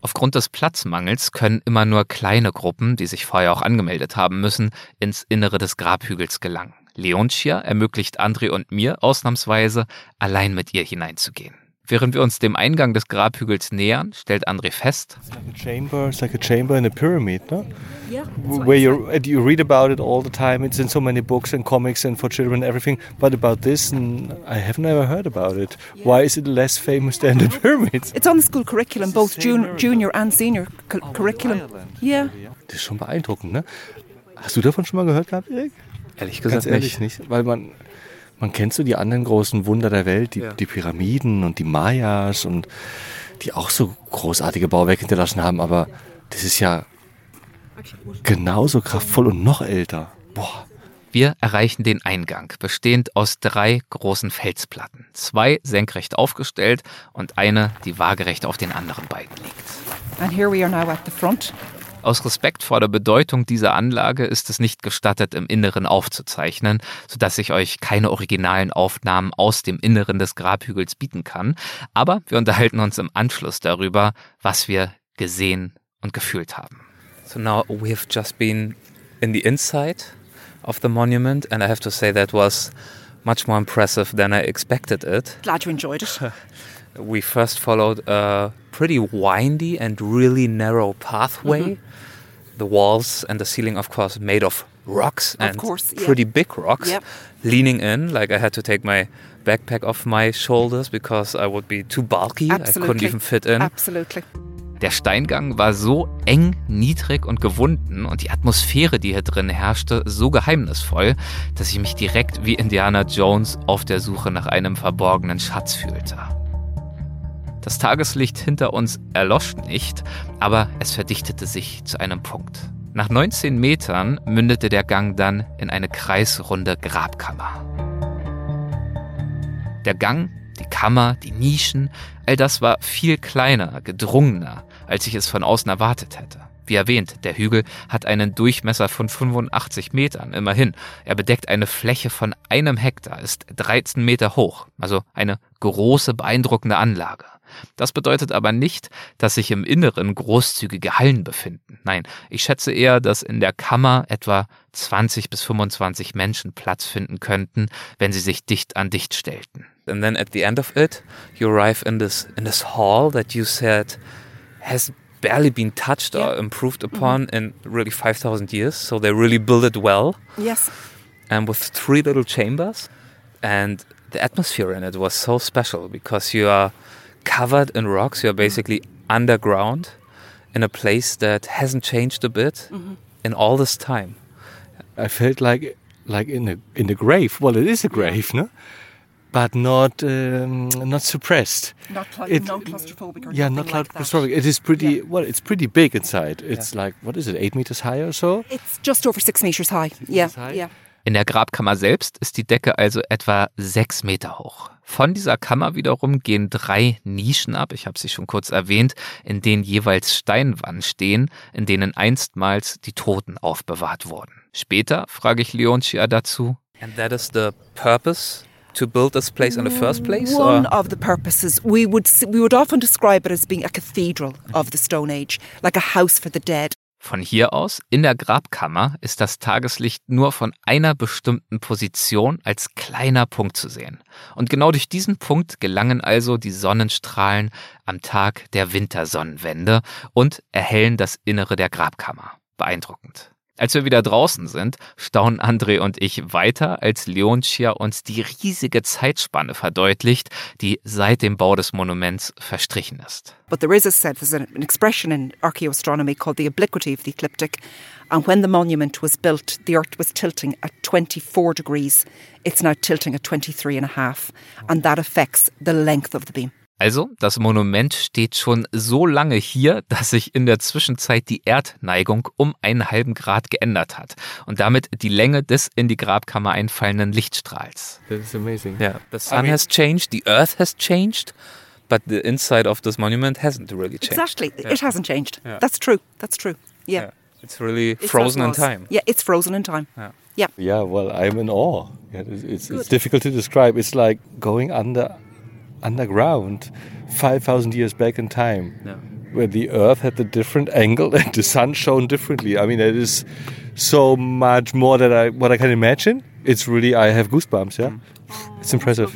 A: Aufgrund des Platzmangels können immer nur kleine Gruppen, die sich vorher auch angemeldet haben müssen, ins Innere des Grabhügels gelangen. Leontia ermöglicht André und mir ausnahmsweise, allein mit ihr hineinzugehen. Während wir uns dem Eingang des Grabhügels nähern, stellt André fest.
B: It's like a chamber, it's like a chamber in a pyramid, no? Yeah. Where you you read about it all the time. It's in so many books and comics and for children and everything. But about this, I have never heard about it. Why is it less famous than the pyramids?
N: It's on the school curriculum, both jun junior and senior cu curriculum. Yeah.
B: Das ist schon beeindruckend, ne? Hast du davon schon mal gehört gehabt, Erik?
A: Ehrlich gesagt
B: Ganz ehrlich
A: nicht.
B: nicht. Weil man, man kennt so die anderen großen Wunder der Welt, die,
A: Ja.
B: die Pyramiden und die Mayas und die auch so großartige Bauwerke hinterlassen haben, aber das ist ja genauso kraftvoll und noch älter. Boah.
A: Wir erreichen den Eingang, bestehend aus drei großen Felsplatten. Zwei senkrecht aufgestellt und eine, die waagerecht auf den anderen beiden liegt.
N: And here we are now at the front.
A: Aus Respekt vor der Bedeutung dieser Anlage ist es nicht gestattet, im Inneren aufzuzeichnen, sodass ich euch keine originalen Aufnahmen aus dem Inneren des Grabhügels bieten kann. Aber wir unterhalten uns im Anschluss darüber, was wir gesehen und gefühlt haben. So now we have just been in the inside of the monument, and I have to say that was much more impressive than I expected it.
N: Glad you enjoyed it. [laughs]
A: We first followed a pretty windy and really narrow pathway.
N: Mhm.
A: The walls and the ceiling, of course, made of rocks
N: Of
A: and
N: course, yeah.
A: pretty big rocks.
N: Yep.
A: Leaning in, like I had to take my backpack off my shoulders because I would be too bulky. I couldn't
N: Absolutely.
A: even fit in.
N: Absolutely.
A: Der Steingang war so eng, niedrig und gewunden und die Atmosphäre, die hier drin herrschte, so geheimnisvoll, dass ich mich direkt wie Indiana Jones auf der Suche nach einem verborgenen Schatz fühlte. Das Tageslicht hinter uns erlosch nicht, aber es verdichtete sich zu einem Punkt. Nach 19 Metern mündete der Gang dann in eine kreisrunde Grabkammer. Der Gang, die Kammer, die Nischen, all das war viel kleiner, gedrungener, als ich es von außen erwartet hätte. Wie erwähnt, der Hügel hat einen Durchmesser von 85 Metern, immerhin. Er bedeckt eine Fläche von einem Hektar, ist 13 Meter hoch, also eine große, beeindruckende Anlage. Das bedeutet aber nicht, dass sich im Inneren großzügige Hallen befinden. Nein, ich schätze eher, dass in der Kammer etwa 20 bis 25 Menschen Platz finden könnten, wenn sie sich dicht an dicht stellten. And then at the end of it, you arrive in this in this hall that you said has barely been touched or improved upon in really 5000 years, so they really built it well.
N: Yes.
A: and with three little chambers. And the atmosphere in it was so special because you are covered in rocks. You are basically underground in a place that hasn't changed a bit in all this time.
B: I felt like like in a in a grave. Well, it is a grave, no? But not um, not suppressed.
N: Not cla-
B: It-
N: non-claustrophobic or
B: yeah, not
N: like
B: claustrophobic. It is pretty well. It's pretty big inside. It's like what is it? Eight meters high or so.
N: It's just over six meters high. Yeah, yeah.
A: In der Grabkammer selbst ist die Decke also etwa sechs Meter hoch. Von dieser Kammer wiederum gehen drei Nischen ab, ich habe sie schon kurz erwähnt, in denen jeweils Steinwannen stehen, in denen einstmals die Toten aufbewahrt wurden. Später frage ich Leontia dazu. And that is the purpose to build this place in the first place?
N: One
A: or?
N: of the purposes we would we would often describe it as being a cathedral of the Stone Age, like a house for the dead.
A: Von hier aus, in der Grabkammer, ist das Tageslicht nur von einer bestimmten Position als kleiner Punkt zu sehen. Und genau durch diesen Punkt gelangen also die Sonnenstrahlen am Tag der Wintersonnenwende und erhellen das Innere der Grabkammer. Beeindruckend. Als wir wieder draußen sind, staunen André und ich weiter, als Leontia uns die riesige Zeitspanne verdeutlicht, die seit dem Bau des Monuments verstrichen ist.
N: But there is a there's an expression in archaeoastronomy called the obliquity of the ecliptic. And when the monument was built, the Earth was tilting at 24 degrees. It's now tilting at 23 and a half, and that affects the length of the beam.
A: Also, das Monument steht schon so lange hier, dass sich in der Zwischenzeit die Erdneigung um einen halben Grad geändert hat und damit die Länge des in die Grabkammer einfallenden Lichtstrahls.
B: That is amazing.
A: Yeah, the sun has changed, the earth has changed, but the inside of this monument hasn't really changed.
N: Exactly.
A: Yeah.
N: It hasn't changed.
A: Yeah.
N: That's true. That's true. Yeah.
A: Yeah. It's really
N: It's
A: frozen in time.
N: Yeah, it's frozen in time.
A: Yeah.
N: Yeah.
B: Yeah, well, I'm in awe. Yeah, it's, it's, it's difficult to describe. It's like going under underground 5,000 years back in time,
A: Yeah.
B: where the Earth had a different angle [laughs] and the sun shone differently. I mean, it is so much more than I what I can imagine. It's really I have goosebumps. Yeah, it's impressive.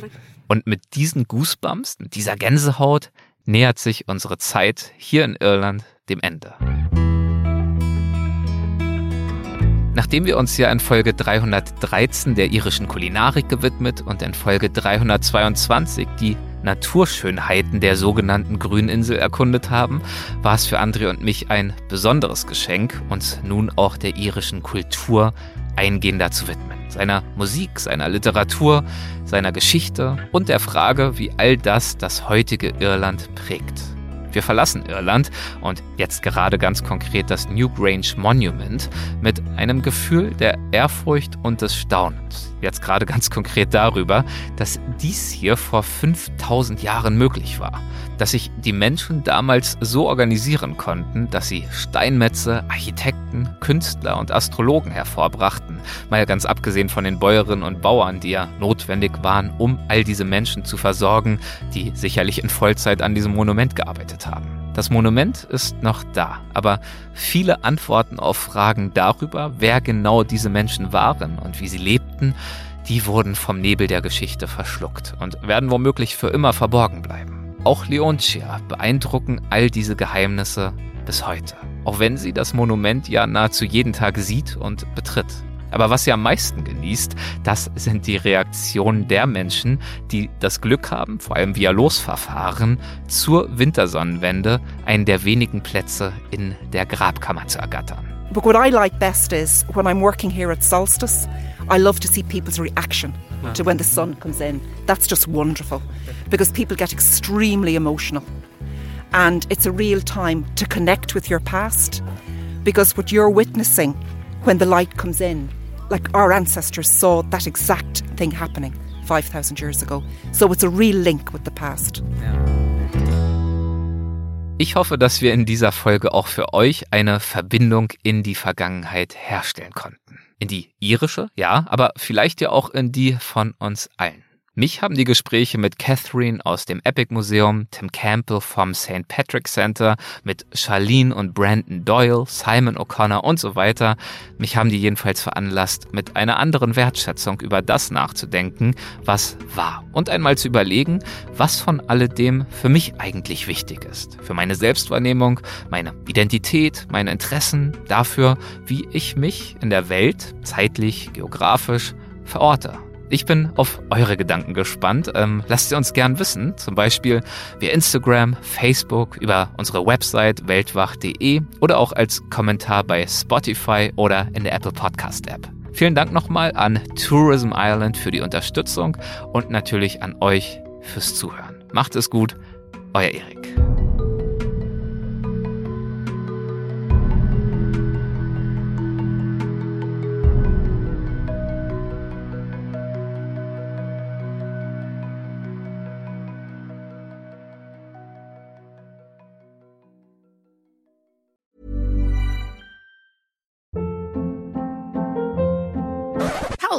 A: Und mit diesen Goosebumps, mit dieser Gänsehaut, nähert sich unsere Zeit hier in Irland dem Ende. Nachdem wir uns ja in Folge 313 der irischen Kulinarik gewidmet und in Folge 322 die Naturschönheiten der sogenannten Grüninsel erkundet haben, war es für André und mich ein besonderes Geschenk, uns nun auch der irischen Kultur eingehender zu widmen. Seiner Musik, seiner Literatur, seiner Geschichte und der Frage, wie all das das heutige Irland prägt. Wir verlassen Irland und jetzt gerade ganz konkret das Newgrange Monument mit einem Gefühl der Ehrfurcht und des Staunens. Jetzt gerade ganz konkret darüber, dass dies hier vor 5000 Jahren möglich war. Dass sich die Menschen damals so organisieren konnten, dass sie Steinmetze, Architekten, Künstler und Astrologen hervorbrachten. Mal ganz abgesehen von den Bäuerinnen und Bauern, die ja notwendig waren, um all diese Menschen zu versorgen, die sicherlich in Vollzeit an diesem Monument gearbeitet haben. Das Monument ist noch da, aber viele Antworten auf Fragen darüber, wer genau diese Menschen waren und wie sie lebten, die wurden vom Nebel der Geschichte verschluckt und werden womöglich für immer verborgen bleiben. Auch Leontia beeindrucken all diese Geheimnisse bis heute, auch wenn sie das Monument ja nahezu jeden Tag sieht und betritt. Aber was sie am meisten genießt, das sind die Reaktionen der Menschen, die das Glück haben, vor allem via Losverfahren, zur Wintersonnenwende einen der wenigen Plätze in der Grabkammer zu ergattern.
N: But what I like best is when I'm working here at Solstice, I love to see people's reaction to when the sun comes in. That's just wonderful because people get extremely emotional. And it's a real time to connect with your past because what you're witnessing when the light comes in like our ancestors saw that exact thing happening 5,000 years ago. So it's a real link with the past.
A: Ich hoffe, dass wir in dieser Folge auch für euch eine Verbindung in die Vergangenheit herstellen konnten. In die irische, ja, aber vielleicht ja auch in die von uns allen. Mich haben die Gespräche mit Catherine aus dem Epic Museum, Tim Campbell vom St. Patrick Center, mit Charlene und Brandon Doyle, Simon O'Connor und so weiter, mich haben die jedenfalls veranlasst, mit einer anderen Wertschätzung über das nachzudenken, was war. Und einmal zu überlegen, was von alledem für mich eigentlich wichtig ist. Für meine Selbstwahrnehmung, meine Identität, meine Interessen, dafür, wie ich mich in der Welt, zeitlich, geografisch, verorte. Ich bin auf eure Gedanken gespannt. Ähm, lasst sie uns gern wissen, zum Beispiel via Instagram, Facebook, über unsere Website weltwach.de oder auch als Kommentar bei Spotify oder in der Apple Podcast App. Vielen Dank nochmal an Tourism Ireland für die Unterstützung und natürlich an euch fürs Zuhören. Macht es gut, euer Erik.